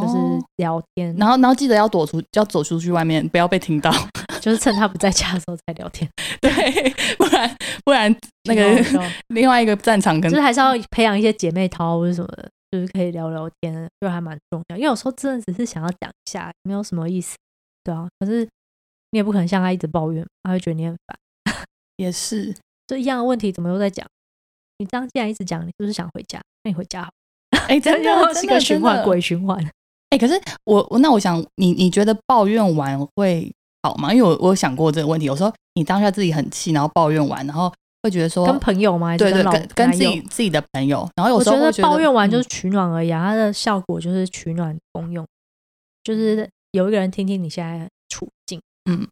就是聊天，然后然后记得要躲出，要走出去外面，不要被听到，[laughs] 就是趁他不在家的时候才聊天。[laughs] 对，不然不然那个 [laughs] 另外一个战场，可能是还是要培养一些姐妹淘或者什么的，就是可以聊聊天，就还蛮重要。因为有时候真的只是想要讲一下，没有什么意思，对啊。可是你也不可能像他一直抱怨，他会觉得你很烦。也是，就一样的问题，怎么又在讲？你这样既然一直讲，你是不是想回家？那你回家好。哎，[laughs] 真的是个循环，鬼循环。哎，可是我我那我想，你你觉得抱怨完会好吗？因为我我有想过这个问题。有时候你当下自己很气，然后抱怨完，然后会觉得说跟朋友吗？对对，跟跟自己自己的朋友。然后有时候觉得抱怨完就是取暖而已啊，它的效果就是取暖功用，就是有一个人听听你现在处境。嗯，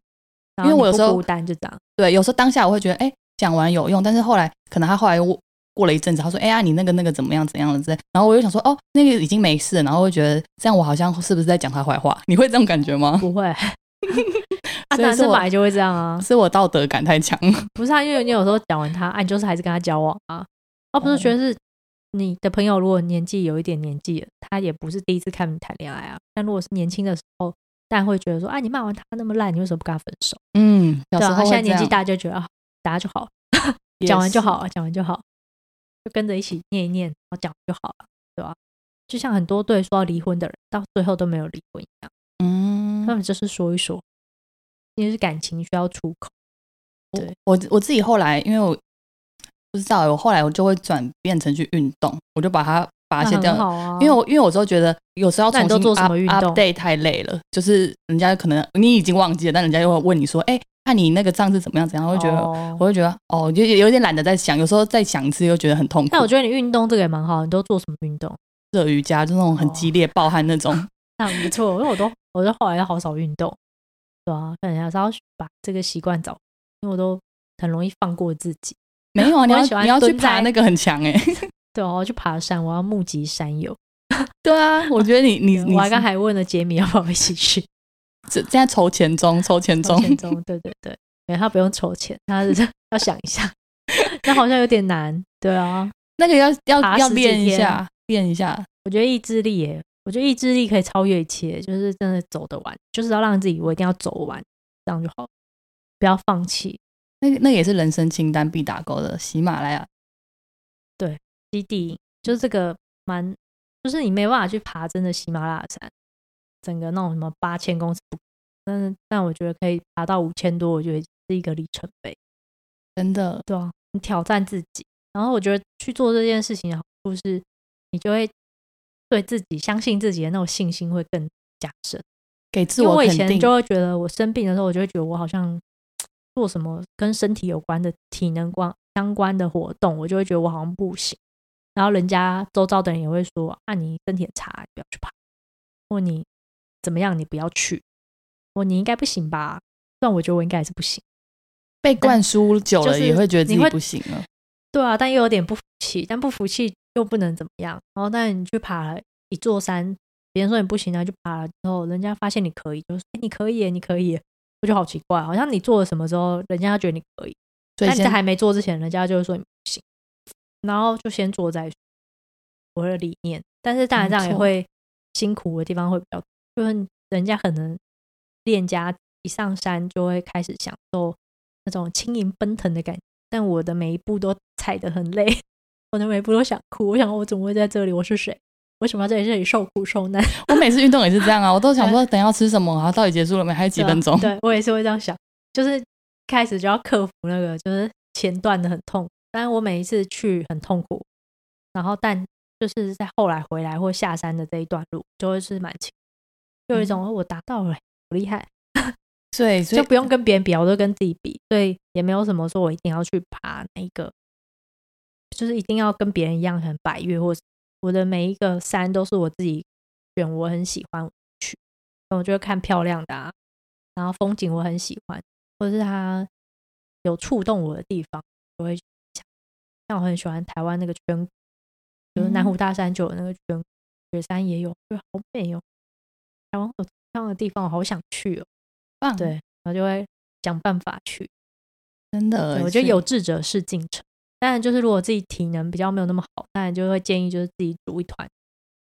因为我有时候孤单就这样。对，有时候当下我会觉得，哎，讲完有用，但是后来可能他后来我。过了一阵子，他说：“哎呀，你那个那个怎么样怎样了？”之类，然后我又想说：“哦，那个已经没事。”然后会觉得这样，我好像是不是在讲他坏话？[laughs] 你会这种感觉吗？不会，[laughs] 啊男生本来就会这样啊。是我道德感太强。不是啊，因为你有时候讲完他，啊，你就是还是跟他交往啊。而不是觉得是你的朋友，如果年纪有一点年纪了，他也不是第一次看你谈恋爱啊。但如果是年轻的时候，当然会觉得说：“啊，你骂完他那么烂，你为什么不跟他分手？”嗯，对啊。现在年纪大就觉得啊，大家就好，[laughs] 讲完就好，讲完就好。跟着一起念一念，然后讲就好了，对吧？就像很多对说要离婚的人，到最后都没有离婚一样。嗯，他们就是说一说，因为是感情需要出口。对我我自己后来，因为我不知道，我后来我就会转变成去运动，我就把它发泄掉。因为我因为我之后觉得有时候要重新做什么运动，day 太累了，就是人家可能你已经忘记了，但人家又会问你说，哎。看你那个账是怎么样，怎样，我会觉得，我会觉得，哦，就有点懒得再想，有时候再想一次又觉得很痛苦。但我觉得你运动这个也蛮好，你都做什么运动？热瑜伽，就那种很激烈、暴汗那种。[laughs] 那不错，因为我都，我就后来好少运动，对啊，可能要稍把这个习惯找，因为我都很容易放过自己。没有啊，[laughs] 你要喜欢你要去爬那个很强哎。[laughs] 对啊，我要去爬山，我要募集山友。对啊，我觉得你你我还刚还问了杰米要不要一起去。这现在筹钱中，筹钱中，钱中，对对对，没他不用筹钱，他是 [laughs] 要想一下，那好像有点难，对啊，那个要要要练一下，练一下。我觉得意志力，耶，我觉得意志力可以超越一切，就是真的走得完，就是要让自己我一定要走完，这样就好，不要放弃。那那也是人生清单必打勾的，喜马拉雅，对，基地就是这个蛮，就是你没办法去爬真的喜马拉雅山。整个那种什么八千公尺，但是但我觉得可以达到五千多，我觉得是一个里程碑，真的，对啊，你挑战自己，然后我觉得去做这件事情的好处是，你就会对自己相信自己的那种信心会更加深，给自我肯定。就会觉得我生病的时候，我就会觉得我好像 [tsk] 做什么跟身体有关的体能关相关的活动，我就会觉得我好像不行，然后人家周遭的人也会说，啊，你身体很差，不要去爬，或你。怎么样？你不要去，我你应该不行吧？但我觉得我应该还是不行。被灌输久了，也会觉得自己不行了。对啊，但又有点不服气，但不服气又不能怎么样。然后，但你去爬了一座山，别人说你不行，然后就爬了之后，人家发现你可以，就说你可以，你可以。我觉得好奇怪，好像你做了什么之后，人家觉得你可以，但你在还没做之前，人家就会说你不行。然后就先做再说，我的理念。但是当然这样也会辛苦的地方会比较。就是人家可能练家一上山就会开始享受那种轻盈奔腾的感觉，但我的每一步都踩得很累，我的每一步都想哭。我想我怎么会在这里？我是谁？为什么要在这里受苦受难？[laughs] 我每次运动也是这样啊，我都想说等要吃什么，然后到底结束了没？还有几分钟？对我也是会这样想，就是开始就要克服那个，就是前段的很痛，但是我每一次去很痛苦，然后但就是在后来回来或下山的这一段路，就会是蛮轻，就有一种我达到了，好厉害。[laughs] 对，就不用跟别人比，我都跟自己比，所以也没有什么说我一定要去爬那个，就是一定要跟别人一样很百越，或者我的每一个山都是我自己选，我很喜欢去，我就会看漂亮的，啊，然后风景我很喜欢，或者是它有触动我的地方，我会想，像我很喜欢台湾那个圈，就是南湖大山就有那个圈，雪山也有，就好美哦，台湾有这样的地方，我好想去哦。棒对，然后就会想办法去，真的，我觉得有志者事竟成。当然，就是如果自己体能比较没有那么好，当然就会建议就是自己组一团，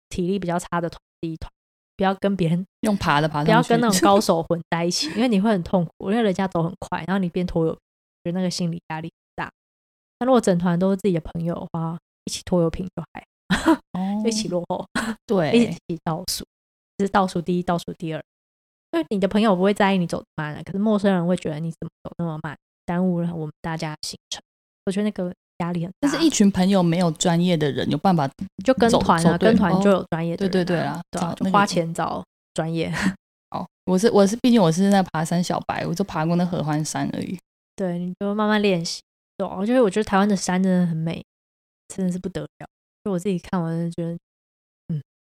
体力比较差的团第一团，不要跟别人用爬的爬，不要跟那种 [laughs] 高手混在一起，因为你会很痛苦，因为人家走很快，然后你边拖油，觉得那个心理压力很大。那如果整团都是自己的朋友的话，一起拖油瓶就还，[laughs] 一起落后，对，[laughs] 一起倒数，就是倒数第一，倒数第二。因为你的朋友不会在意你走慢了，可是陌生人会觉得你怎么走那么慢，耽误了我们大家行程。我觉得那个压力很大。但是一群朋友没有专业的人，有办法就跟团啊，跟团就有专业的。对对对啊，就花钱找专业。[laughs] 哦，我是我是，毕竟我是在爬山小白，我就爬过那合欢山而已。对，你就慢慢练习。对，我觉得我觉得台湾的山真的很美，真的是不得了。就我自己看完，觉得嗯，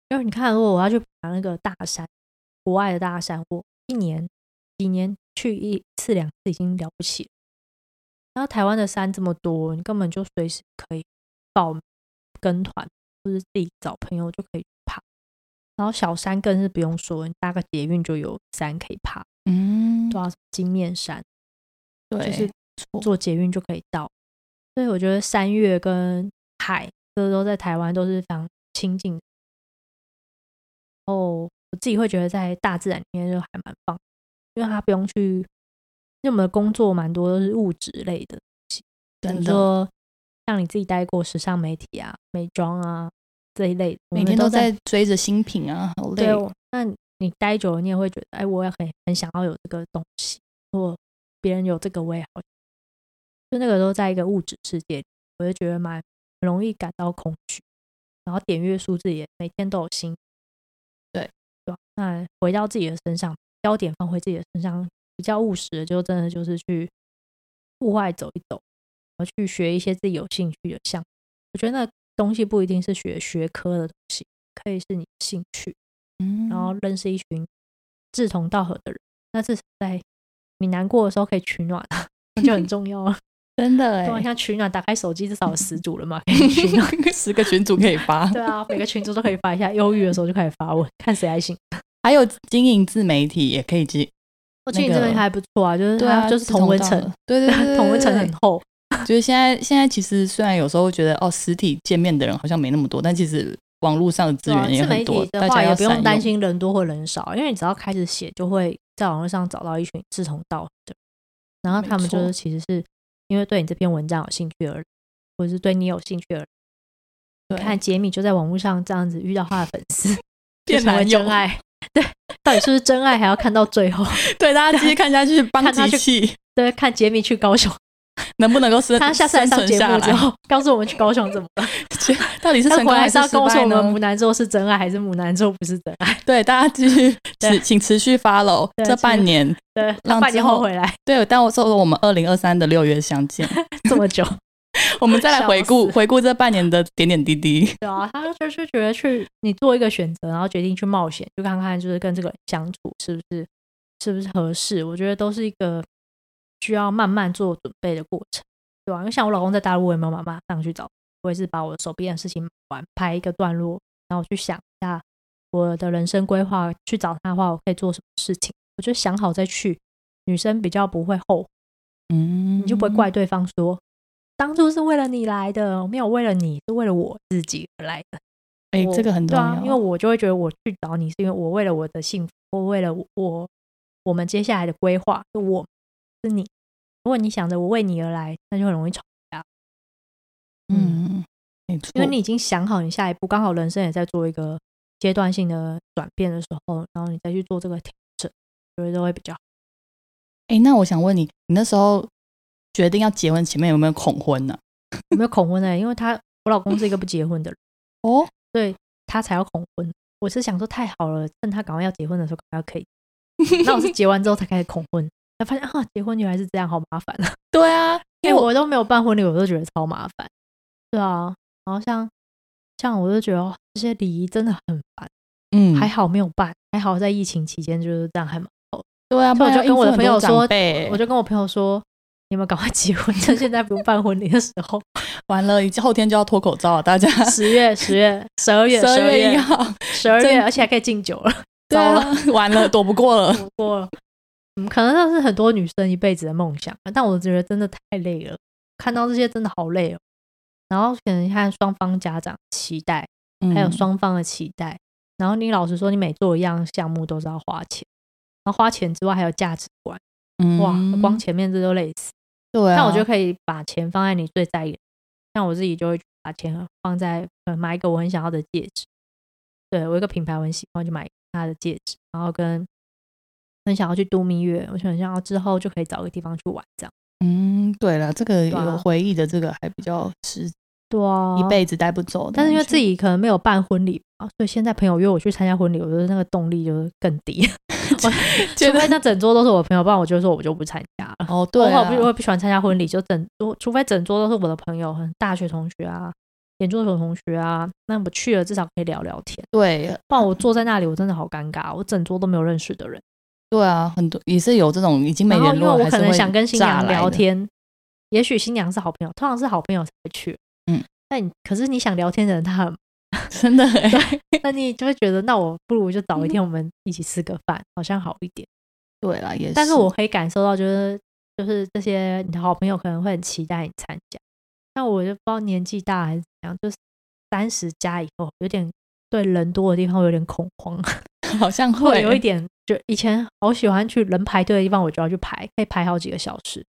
因为你看，如果我要去爬那个大山。国外的大山，我一年几年去一次两次已经了不起了。然后台湾的山这么多，你根本就随时可以报跟团，或者自己找朋友就可以爬。然后小山更是不用说，你搭个捷运就有山可以爬。嗯，对啊，金面山，对，就是坐捷运就可以到。所以我觉得山岳跟海，这都在台湾都是非常亲近。哦。我自己会觉得在大自然里面就还蛮棒，因为他不用去，因为我们的工作蛮多都是物质类的东西，比如说像你自己待过时尚媒体啊、美妆啊这一类，每天都在追着新品啊，好累。那你待久了，你也会觉得，哎，我也很很想要有这个东西，或别人有这个我也好，就那个都在一个物质世界，我就觉得蛮容易感到恐惧，然后点阅数字也每天都有新。那回到自己的身上，焦点放回自己的身上，比较务实的，就真的就是去户外走一走，然后去学一些自己有兴趣的项目。我觉得那东西不一定是学学科的东西，可以是你的兴趣，嗯，然后认识一群志同道合的人，那至少在你难过的时候可以取暖，[laughs] 那就很重要了。真的哎，对，像取暖，打开手机至少有十组了嘛，[laughs] 可以取暖，[laughs] 十个群组可以发。[laughs] 对啊，每个群组都可以发一下。忧郁的时候就开始发问，看谁还行。还有经营自媒体也可以经，我经营自媒体还不错啊，就是对啊，就是同温层，对对对，同温层很厚。就是现在现在其实虽然有时候觉得哦，实体见面的人好像没那么多，但其实网络上的资源也很多。的话也不用担心人多或人少，因为你只要开始写，就会在网络上找到一群志同道合的，然后他们就是其实是。因为对你这篇文章有兴趣而，或者是对你有兴趣而，你看杰米就在网络上这样子遇到他的粉丝，[laughs] 变成真爱。对，到底是不是真爱，还要看到最后。[laughs] 对，大家继续 [laughs] 看下去，帮他去。对，看杰米去高雄。[laughs] 能不能够生？他下次来上节目之后，[laughs] 告诉我们去高雄怎么了？[laughs] 到底是成功还是失败呢？母男座是真爱还是母男座不是真爱？对，大家继续持，请持续 follow 这半年，对，让半年后回来。对，但我说我们二零二三的六月相见，这么久，我们再来回顾回顾这半年的点点滴滴。对啊，他就是觉得去你做一个选择，然后决定去冒险，就看看就是跟这个人相处是不是是不是合适。我觉得都是一个需要慢慢做准备的过程。对吧？因为像我老公在大陆，我也没有马上去找，我也是把我手边的事情完，拍一个段落，然后去想一下我的人生规划。去找他的话，我可以做什么事情？我觉得想好再去，女生比较不会后悔，嗯，你就不会怪对方说当初是为了你来的，没有为了你，是为了我自己而来的。哎，这个很重要，因为我就会觉得我去找你是因为我为了我的幸福，我为了我我们接下来的规划，就我是你。如果你想着我为你而来，那就很容易吵架。嗯，没错，因为你已经想好你下一步，刚好人生也在做一个阶段性的转变的时候，然后你再去做这个调整，我觉得会比较好。哎，那我想问你，你那时候决定要结婚前面有没有恐婚呢？[laughs] 有没有恐婚呢？因为他我老公是一个不结婚的人 [laughs] 哦，对他才要恐婚。我是想说太好了，趁他赶快要结婚的时候，赶快可以。[laughs] 那我是结完之后才开始恐婚，才发现啊，结婚原来是这样，好麻烦啊。对啊，因为我都没有办婚礼，我都觉得超麻烦。对啊，然后像像我就觉得这些礼仪真的很烦。嗯，还好没有办，还好在疫情期间就是这样，还蛮好。对啊，我就跟我的朋友说，我就跟我朋友说，你们赶快结婚，趁现在不用办婚礼的时候。[laughs] 完了，后天就要脱口罩了，大家十月、十月、十二月、十二月一号、十二月，而且还可以敬酒了。对啊，完了，躲不过了，躲不过了。嗯，可能那是很多女生一辈子的梦想，但我觉得真的太累了，看到这些真的好累哦。然后可能看双方家长期待，还有双方的期待。然后你老实说，你每做一样项目都是要花钱，然后花钱之外还有价值观，哇，光前面这都累死。对，但我觉得可以把钱放在你最在意的，像我自己就会把钱放在买一个我很想要的戒指，对我一个品牌我很喜欢，就买他的戒指，然后跟很想要去度蜜月，我想想要之后就可以找个地方去玩这样。嗯，对了，这个有回忆的这个还比较是。对啊，一辈子带不走。但是因为自己可能没有办婚礼啊，所以现在朋友约我去参加婚礼，我觉得那个动力就是更低。[laughs] [laughs] 除非那整桌都是我朋友，不然我就说我就不参加了。哦，对，我不我不喜欢参加婚礼，就整桌除非整桌都是我的朋友，很大学同学啊，研究所同学啊，那我去了至少可以聊聊天。对，不然我坐在那里，我真的好尴尬，我整桌都没有认识的人。对啊，很多也是有这种已经没联络，因为我可能想跟新娘聊天，也许新娘是好朋友，通常是好朋友才会去。嗯。那你可是你想聊天的人，他很 [laughs] 真的对，[laughs] 那你就会觉得，那我不如就找一天我们一起吃个饭，好像好一点。对啦，也是。但是我可以感受到，就是就是这些你的好朋友可能会很期待你参加。那我就不知道年纪大还是怎样，就是三十加以后，有点对人多的地方有点恐慌，[laughs] 好像会有一点。就以前好喜欢去人排队的地方，我就要去排，可以排好几个小时。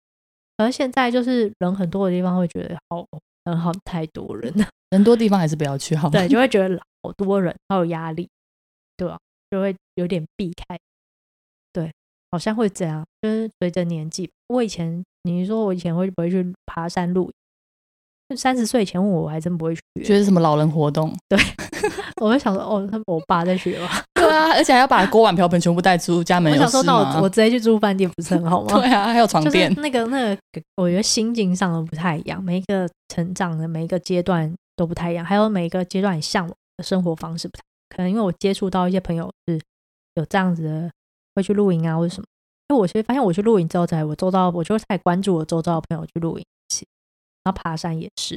而现在就是人很多的地方，会觉得好。很好，太多人了，[laughs] 人多地方还是不要去好。对，就会 [laughs] 觉得好多人，好有压力，对吧？就会有点避开。对，好像会这样，就是随着年纪。我以前，你说我以前会不会去爬山露营？三十岁以前问我，我还真不会去。觉得什么老人活动？对，[laughs] 我会想说，哦，他我爸在学吧。对啊，而且还要把锅碗瓢盆全部带出家门。我想说，那我我直接去住饭店不是很好吗？对啊，还有床垫。那个那个，我觉得心境上都不太一样。每一个成长的每一个阶段都不太一样，还有每一个阶段你向往的生活方式不太。可能因为我接触到一些朋友是有这样子的，会去露营啊，或者什么。因为我其实发现，我去露营之后，才我周遭，我就太关注我周遭的朋友去露营。然后爬山也是，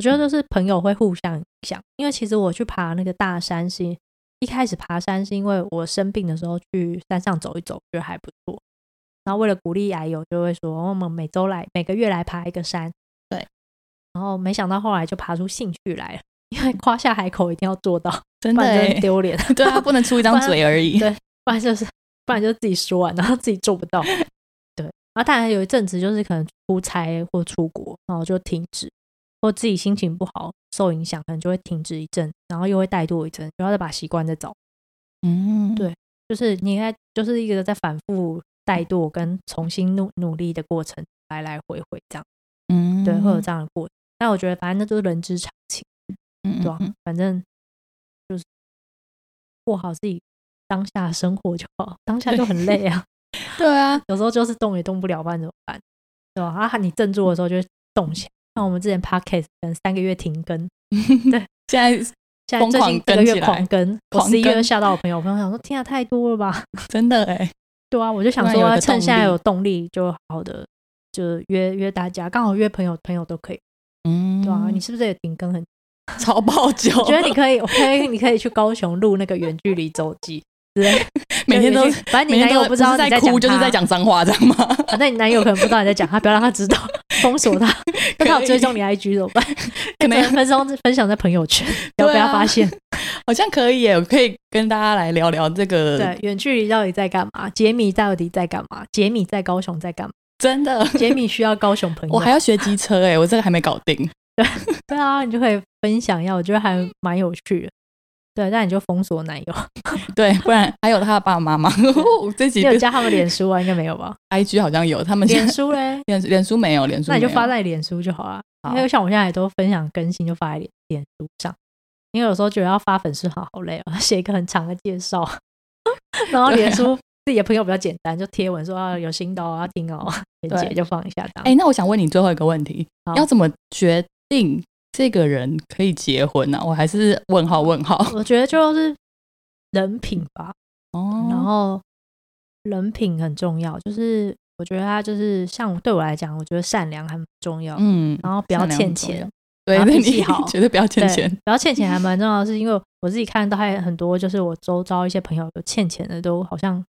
我觉得都是朋友会互相影响。因为其实我去爬那个大山，是一开始爬山是因为我生病的时候去山上走一走，觉得还不错。然后为了鼓励矮友，就会说我们每周来每个月来爬一个山。对。然后没想到后来就爬出兴趣来了，因为夸下海口一定要做到，真的丢脸。[laughs] 对啊，不能出一张嘴而已。[laughs] 对，不然就是不然就自己说完，然后自己做不到。[laughs] 对然后当然有一阵子就是可能出差或出国，然后就停止，或自己心情不好受影响，可能就会停止一阵，然后又会怠惰一阵，然后再把习惯再找。嗯，对，就是你看，就是一个在反复怠惰跟重新努努力的过程，来来回回这样。嗯，对，会有这样的过程。但我觉得反正那都是人之常情，嗯，对吧？反正就是过好自己当下生活就好，当下就很累啊。[laughs] 对啊，有时候就是动也动不了，不然怎么办？对吧？啊，你振作的时候就动起来。像我们之前 podcast 可能三个月停更，[laughs] 对，现在现在最近这个月狂更，我十一月吓到我朋友，我朋友想说：天啊，太多了吧？[laughs] 真的哎，对啊，我就想说趁现在有动力，就好好的就约约大家，刚好约朋友，朋友都可以。嗯，对啊，你是不是也停更很 [laughs] 超爆久？我觉得你可以，我可以，你可以去高雄录那个远距离周记。对，每天都，反正你男友不知道在哭，就是在讲脏话，知道吗？反正你男友可能不知道你在讲他，不要让他知道，封锁他，[laughs] 他有追踪你 IG 怎么办？[laughs] 可能分享分享在朋友圈，[laughs] 不要被他发现。好像可以耶，我可以跟大家来聊聊这个。对，远距离到底在干嘛？杰米到底在干嘛？杰米在高雄在干嘛？真的，杰米需要高雄朋友，我还要学机车哎，我这个还没搞定。对对啊，你就可以分享一下，我觉得还蛮有趣的。对，那你就封锁男友，[laughs] 对，不然还有他的爸爸妈妈。这几你有加他们脸书啊？应该没有吧？[laughs] IG 好像有，他们脸书嘞，[laughs] 脸脸书没有，脸书那你就发在脸书就好了。因为像我现在也都分享更新，就发在脸脸书上。因为有时候觉得要发粉丝好好累哦，写一个很长的介绍，然后脸书自己的朋友比较简单，就贴文说啊有新的哦，要听哦，链接就放一下。哎、那我想问你最后一个问题，要怎么决定这个人可以结婚呢、我还是问号问号。我觉得就是人品吧，哦。然后人品很重要，就是我觉得他就是像对我来讲，我觉得善良很重要，嗯，然后不要欠钱。对，然后对你脾气好。[laughs] 绝对不要欠，钱。不要欠钱还蛮重要的，是因为我自己看到还有很多，就是我周遭一些朋友有欠钱的，都好像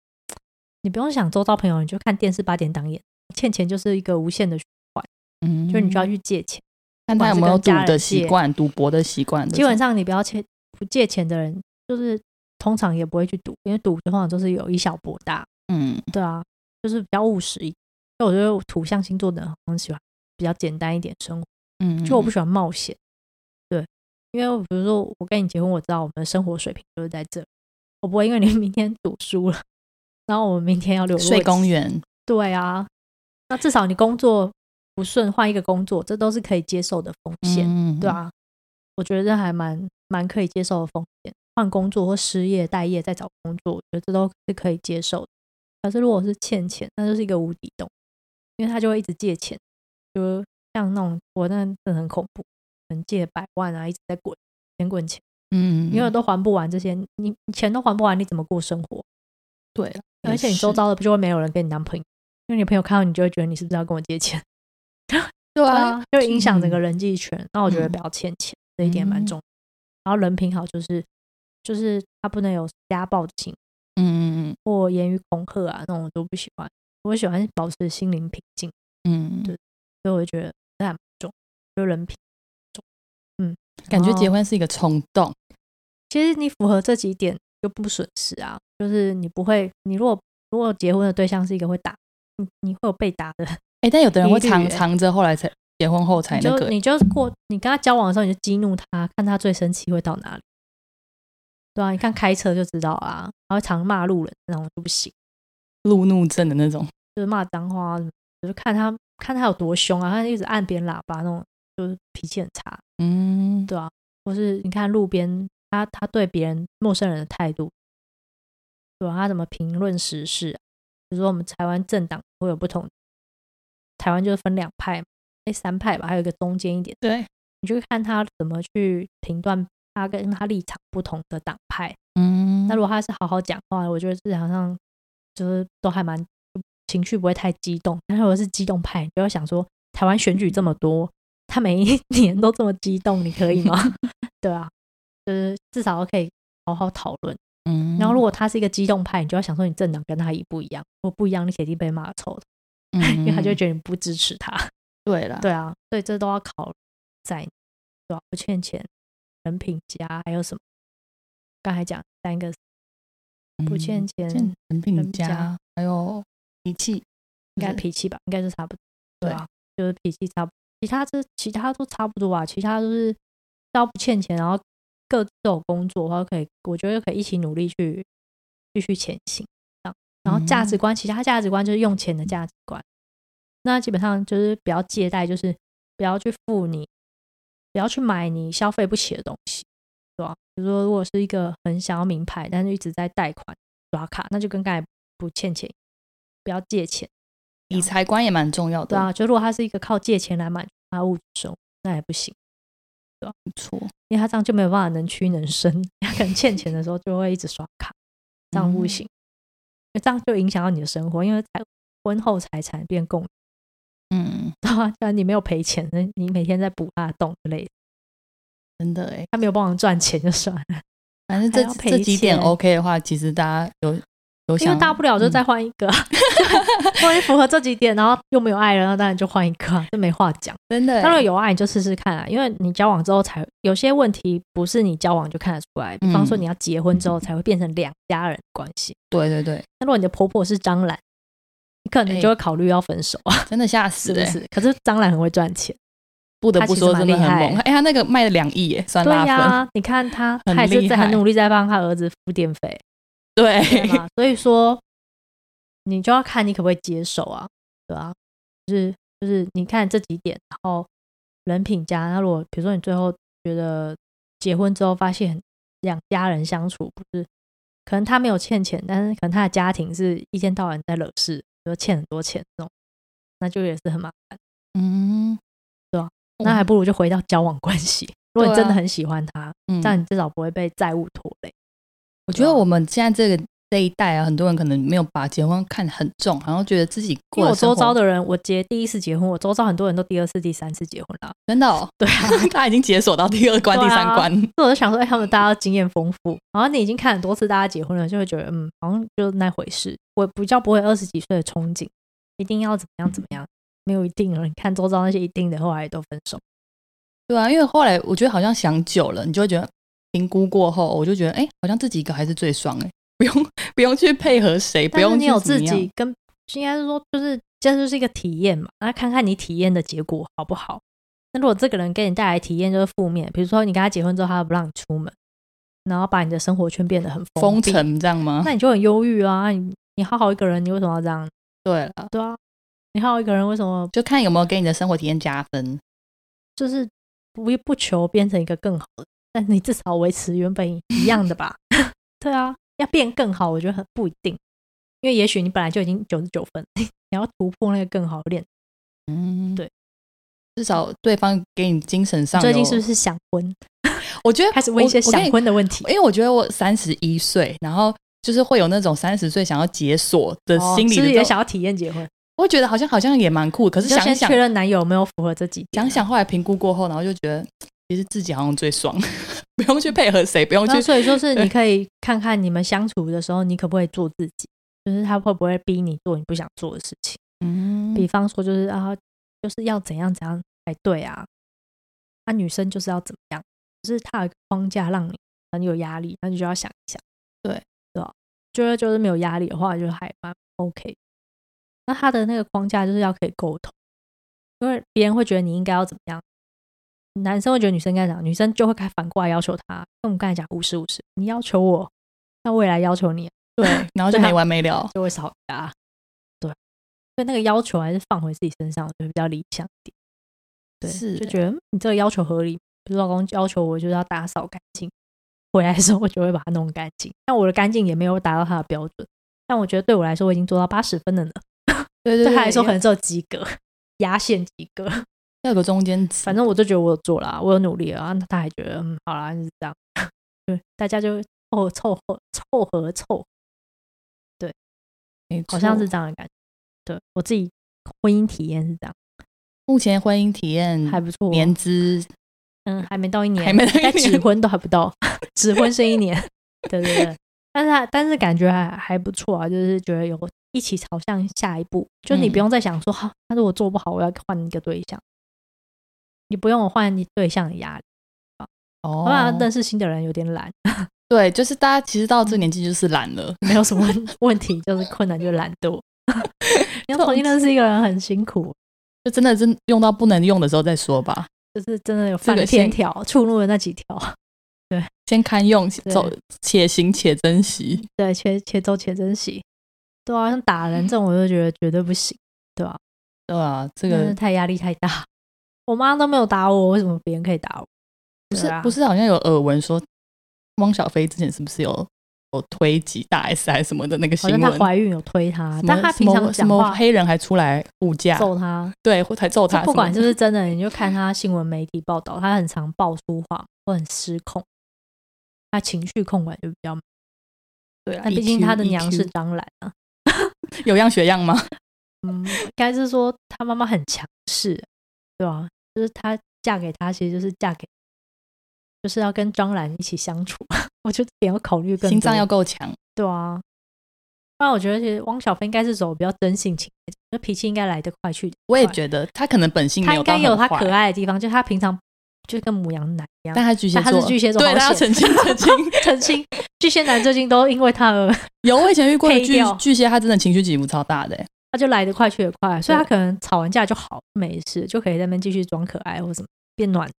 你不用想周遭朋友，你就看电视八点档演，欠钱就是一个无限的循环，嗯，就是你就要去借钱。看他有没有赌的习惯、赌博的习惯。基本上你不要欠不借钱的人，就是通常也不会去赌，因为赌通常就是有以小博大，嗯，对啊，就是比较务实一点。因为我觉得土象星座的人好像喜欢比较简单一点生活。嗯嗯，就我不喜欢冒险，对，因为比如说我跟你结婚，我知道我们的生活水平就是在这，我不会因为你 [laughs] 明天赌输了，然后我们明天要流落睡公，园，对啊，那至少你工作不顺，换一个工作，这都是可以接受的风险，嗯对，啊，我觉得这还蛮蛮可以接受的风险，换工作或失业、待业再找工作，我觉得这都是可以接受的。可是如果是欠钱，那就是一个无底洞，因为他就会一直借钱，就像那种我那真的很恐怖，可能借百万啊，一直在滚钱滚钱，嗯，因为都还不完这些，你你钱都还不完，你怎么过生活？对，而且你周遭的不就会没有人跟你当朋友，因为你朋友看到你就会觉得你是不是要跟我借钱？对 [laughs] 对啊，就影响整个嗯人际圈。那我觉得嗯不要欠钱，这一点蛮嗯重要。然后人品好，就是就是他不能有家暴的行为嗯嗯或言语恐吓啊，那种我都不喜欢。我喜欢保持心灵平静，嗯，对所以我觉得这还蛮重，就人品重。嗯，感觉结婚是一个冲动，其实你符合这几点就不损失啊，就是你不会，你如果如果结婚的对象是一个会打，你你会有被打的，哎，但有的人会藏藏着，后来才结婚后才那个，你就你就过，你跟他交往的时候你就激怒他，看他最生气会到哪里。对啊，你看开车就知道啊，他会常骂路人那种就不行，路怒症的那种。就是骂脏话就是看他看他有多凶啊，他一直按别人喇叭那种，就是脾气很差，嗯，对啊，或是你看路边他他对别人陌生人的态度，对啊，他怎么评论时事、啊？比如说我们台湾政党会有不同，台湾就是分两派嘛，哎三派吧，还有一个中间一点，对，你就看他怎么去评断他跟他立场不同的党派。嗯，那如果他是好好讲话，我觉得市场上就是都还蛮情绪不会太激动。但如果是激动派，你就要想说，台湾选举这么多，他每一年都这么激动，你可以吗？[laughs] 对啊，就是至少可以好好讨论。嗯，然后如果他是一个激动派，你就要想说，你政党跟他一不一样，如果不一样，你肯定被骂臭的，嗯，因为他就觉得你不支持他。对了，对啊，所以这都要考在，对吧、不欠钱、人品佳，还有什么？刚才讲三个嗯，不欠钱欠人品佳，还有脾气，应该脾气吧，应该是差不多，对对啊，就是脾气差不多，其他这其他都差不多啊，其他都是只要不欠钱，然后各自都有工作的话，可以，我觉得可以一起努力去继续前行。然后价值嗯观，其他价值观就是用钱的价值观，那基本上就是不要借贷，就是不要去付你，不要去买你消费不起的东西，对吧、比如说，如果是一个很想要名牌，但是一直在贷款刷卡，那就跟刚才不欠钱，不要借钱。理财观也蛮重要的，对啊，就如果他是一个靠借钱来满足他物质生活，那也不行，对吧？没错，因为他这样就没有办法能屈能伸，他可能欠钱的时候就会一直刷卡，这样不嗯行，这样就影响到你的生活，因为财婚后财产变共有，嗯，对吧？不然你没有赔钱，那你每天在补他的洞之类的，真的哎，他没有帮忙赚钱就算了，反正这这几点 OK 的话，其实大家有因为大不了就嗯再换一个、[laughs] 啊，如果你符合这几点，然后又没有爱了，那当然就换一个、啊，这没话讲。真的欸，当然有爱你就试试看啊，因为你交往之后才有些问题不是你交往就看得出来，比方说嗯你要结婚之后才会变成两家人关系。对对对，那如果你的婆婆是张兰，你可能哎就会考虑要分手啊，[laughs] 真的吓死了欸，是不是？可是张兰很会赚钱，不得不说真的很猛。哎，他那个卖了两亿耶，酸对呀、粉，你看他，很他也是在很努力在帮他儿子付电费，对对，所以 [laughs] 说，你就要看你可不可以接受啊，对啊，就是就是你看这几点，然后人品加，那如果比如说你最后觉得结婚之后发现两家人相处不是，可能他没有欠钱，但是可能他的家庭是一天到晚在惹事，比如欠很多钱这种，那就也是很麻烦。嗯，对啊那还不如就回到交往关系。如果你真的很喜欢他，嗯这样你至少不会被债务拖累。我觉得我们现在这个这一代啊，很多人可能没有把结婚看很重，然后觉得自己因为我过的生活周遭的人，我结第一次结婚，我周遭很多人都第二次、第三次结婚了。真的、哦，对啊，[laughs] 他已经解锁到第二关、对啊第三关。所以我就想说，哎、他们大家都经验丰富，然后你已经看很多次大家结婚了，就会觉得，嗯，好像就那回事。我比较不会二十几岁的憧憬，一定要怎么样怎么样，没有一定了。你看周遭那些一定的，后来也都分手。对啊，因为后来我觉得好像想久了，你就会觉得评估过后，我就觉得哎、好像自己一个还是最爽哎、[laughs] 不用不用去配合谁，不用你有自己跟，应该是说，就是这就是一个体验嘛，那看看你体验的结果好不好。那如果这个人给你带来体验就是负面，比如说你跟他结婚之后，他不让你出门，然后把你的生活圈变得很封闭，城这样吗？那你就很忧郁啊。你你好好一个人，你为什么要这样？对了，对啊，你好好一个人，为什么就看有没有给你的生活体验加分。就是不不求变成一个更好的，但你至少维持原本一样的吧？[laughs] 对啊，要变更好，我觉得很不一定，因为也许你本来就已经九十九分，[laughs] 你要突破那个更好的练。嗯，对，至少对方给你精神上。最近是不是想婚？[laughs] 我觉得开始问一些想婚的问题？因为我觉得我三十一岁，然后就是会有那种三十岁想要解锁的哦心理也想要体验结婚？我觉得好像好像也蛮酷。可是想想先确认男友有没有符合这几点啊想想，后来评估过后，然后就觉得其实自己好像最爽，[laughs] 不用去配合谁，不用去所以就是你可以看看你们相处的时候，你可不可以做自己，就是他会不会逼你做你不想做的事情。嗯比方说，就是啊，就是要怎样怎样才对啊，那、女生就是要怎么样，就是他有一个框架让你很有压力，那你就要想一想，对对吧？觉得就是没有压力的话，就还蛮 OK。那他的那个框架就是要可以沟通，因为别人会觉得你应该要怎么样，男生会觉得女生应该怎样，女生就会开反过来要求他。跟我们刚才讲五十五十，你要求我，那我也来要求你，对，[laughs] 然后就没完没了。就会吵架。对，所以那个要求还是放回自己身上，我觉得比较理想一点。对，是就觉得嗯你这个要求合理。比如老公要求我就是要打扫干净，回来的时候我就会把它弄干净。但我的干净也没有达到他的标准，但我觉得对我来说我已经做到八十分了呢。[laughs] 对对对他来说可能只有及格，压线及格。要有个中间值。反正我就觉得我有做了，我有努力了，啊，他还觉得嗯好啦，就是这样。[laughs] 对，大家就凑凑合凑合凑合，没好像是这样的感觉。对我自己婚姻体验是这样，目前婚姻体验还不错。年资嗯，还没到一年，还没到一年指婚都还不到，[laughs] 指婚是一年。[laughs] 对对对，但是他但是感觉还还不错啊，就是觉得有一起朝向下一步，就是你嗯不用再想说，哈、他如果做不好，我要换一个对象，你不用我换你对象的压力，哦不然认识新的人有点懒，[laughs] 对，就是大家其实到这年纪就是懒了。没有什么问 [laughs] 问题，就是困难就是懒惰。你 [laughs] 要重新认识一个人很辛苦，就真的真用到不能用的时候再说吧，就是真的有犯天条，触怒了那几条。对先堪用，走且行且珍惜。对，且且走且珍惜。对啊，像打人这种，我就觉得绝对不行，对吧、对啊，这个真的太压力太大。我妈都没有打我，为什么别人可以打我？不是啊不是好像有耳闻说汪小菲之前是不是有有推挤大 S 还是什么的那个新闻？怀孕有推她，但她平常什么黑人还出来护驾，揍她，对，或才揍他什么的，就不管是不是真的，你就看她新闻媒体报道，她很常爆粗话或很失控，她情绪控管就比较慢。对啊，那毕竟她的娘是张兰啊，有样学样吗？[laughs] 嗯，应该是说她妈妈很强势，对吧、就是她嫁给他，其实就是嫁给，就是要跟张兰一起相处。[laughs] 我觉得也要考虑更多，心脏要够强，对啊。不然我觉得其实汪小菲应该是走比较真性情那脾气应该来得快去我也觉得他可能本性没他应该有他可，爱的地方，就他平常就跟母羊男一样。但他巨蟹座他座，是巨蟹座，对，好大家澄险清澄清。[laughs] 澄清，巨蟹男最近都因为他而有我以前遇过的巨巨蟹，他真的情绪起伏超大的欸，他就来得快去得快，所以他可能吵完架就好没事，就可以在那边继续装可爱或什么变暖。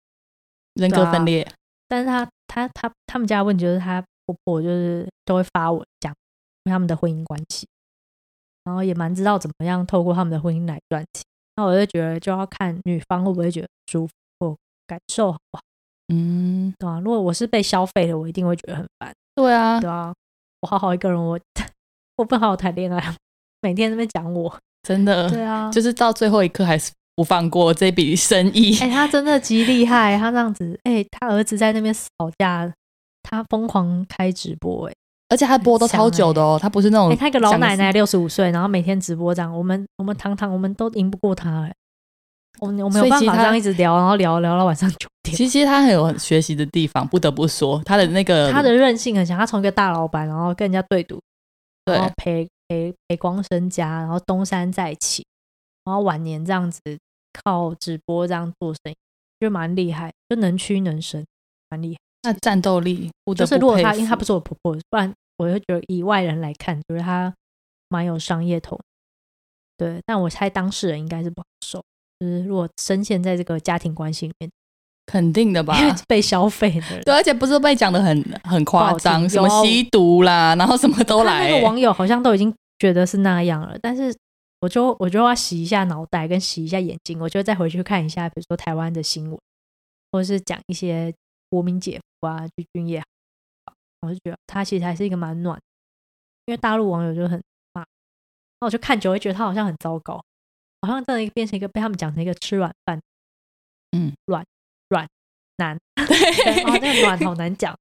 人格分裂，但是他他他他们家的问题就是他婆婆就是都会发文讲他们的婚姻关系，然后也蛮知道怎么样透过他们的婚姻来赚钱。那我就觉得就要看女方会不会觉得舒服或感受好不好。嗯，对啊，如果我是被消费的，我一定会觉得很烦。对啊，对啊，我好好一个人，我 [laughs] 我不好好谈恋爱，每天在那边讲我，真的，对啊，就是到最后一刻还是不放过这笔生意。哎、他真的极厉害，他这样子，哎、他儿子在那边吵架，他疯狂开直播、哎。而且他播都超久的哦，他不是那种哎、他一个老奶奶六十五岁，然后每天直播这样，我们我们堂堂我们都赢不过他哎、我们我没有办法这样一直聊，然后聊聊到晚上九点。其实他很有学习的地方，不得不说他的那个他的韧性很强，他从一个大老板，然后跟人家对赌，对然后赔赔赔光身家，然后东山再起，然后晚年这样子靠直播这样做生意，就蛮厉害，就能屈能伸，蛮厉害。那战斗力，就是如果他，因为他不是我婆婆，不然我会觉得以外人来看，觉得他蛮有商业头脑。对，但我猜当事人应该是不好受，就是如果深陷在这个家庭关系里面，肯定的吧？因 [laughs] 为被消费的人，对，而且不是被讲的很很夸张，什么吸毒啦，[laughs] 然后什么都来、那个网友好像都已经觉得是那样了，但是我就我就要洗一下脑袋，跟洗一下眼睛，我就再回去看一下，比如说台湾的新闻，或者是讲一些国民姐夫啊、具俊晔，我就觉得他其实还是一个蛮暖的，因为大陆网友就很骂，那我就看久会觉得他好像很糟糕，好像真的变成一个被他们讲成一个吃软饭，嗯，软软男，[laughs] 对，哦，那个暖好难讲。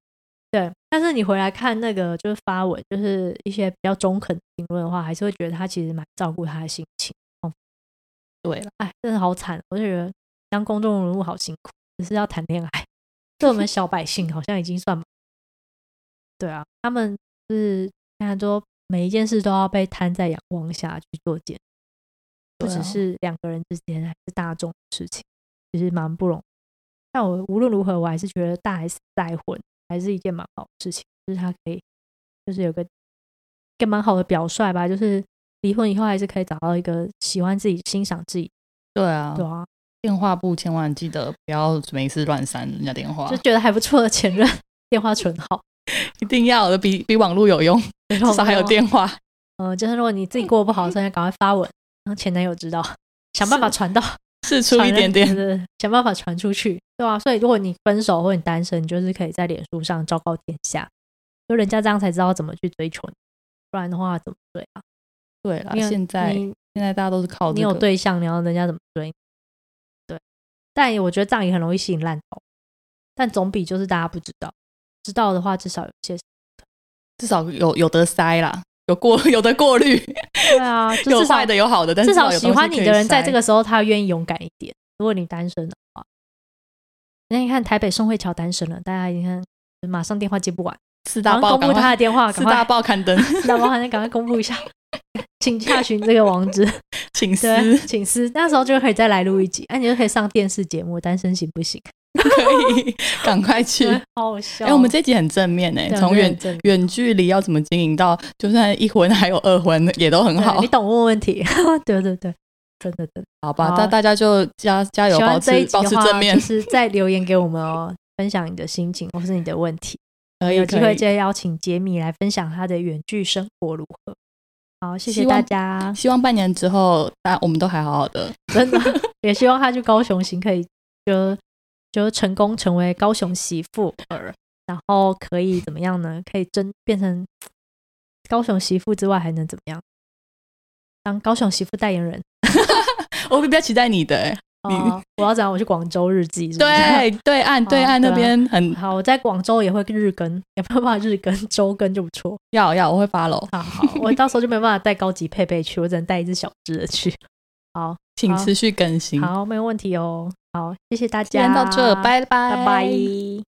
对，但是你回来看那个就是发文，就是一些比较中肯的评论的话，还是会觉得他其实蛮照顾他的心情。对了，哎，真的好惨，我就觉得当公众人物好辛苦，只是要谈恋爱，对我们小百姓好像已经算对啊，他们是现在说每一件事都要被摊在阳光下去做检，不只是两个人之间，还是大众的事情，其实蛮不容易。但我无论如何，我还是觉得大 S 再婚还是一件蛮好的事情，就是他可以，就是有个一个蛮好的表率吧，就是离婚以后还是可以找到一个喜欢自己、欣赏自己，对啊，对啊，电话簿千万记得不要没事乱删人家电话就，觉得还不错的前任电话存好，[laughs] 一定要的，比比网络有用，至至少还有电话。[laughs] 呃，就是如果你自己过得不好的时候，要赶快发文，让前男友知道，想办法传到试出一点点想办法传出去，对啊，所以如果你分手或你单身，你就是可以在脸书上昭告天下，就人家这样才知道怎么去追求你，不然的话怎么追啊？对啦，因为现在你现在大家都是靠你这个，有对象，你要人家怎么追你？对，但我觉得这样也很容易吸引烂头，但总比就是大家不知道，知道的话至少有些至少有有得塞啦，有过 [laughs] 有的过滤，对啊，[laughs] 就有坏的有好的，但至少喜欢你的人在这个个时候他愿意勇敢一点。如果你单身的话，那你看台北宋慧乔单身了，大家你看马上电话接不完，四大赶快公布他的电话，四大报刊登，四大报赶快赶快公布一下，[laughs] 请查询这个网址，[laughs] 请，私请私，那时候就可以再来录一集，那、你就可以上电视节目，单身行不行？[laughs] 可以赶快去。好好笑。哎、我们这集很正面哎、对从远正远距离要怎么经营到，就算一婚还有二婚也都很好你，懂问问题，对对对，真的真的。好吧？那大家就加加油，保喜欢这一持保的，持正面就，是再留言给我们哦，分享你的心情或是你的问题。可以有机会可以再邀请杰米来分享他的远距生活如何。好，谢谢希望大家，希望半年之后，大家我们都还好好的。真的 [laughs] 也希望他去高雄行可以就就成功成为高雄媳妇儿，然后可以怎么样呢？可以真变成高雄媳妇之外还能怎么样？当高雄媳妇代言人 [laughs] 我比较期待你的、欸，你哦，我要讲？我去广州日记是不是，对对岸对岸那边很好，我在广州也会日更，[laughs] 也没有办法日更，周更就不错。要要，我会 follow，好好，我到时候就没办法带高级配备去，我只能带一只小只的去。好，好请持续更新。好，没有问题哦。好，谢谢大今天家，到这，拜拜，拜拜。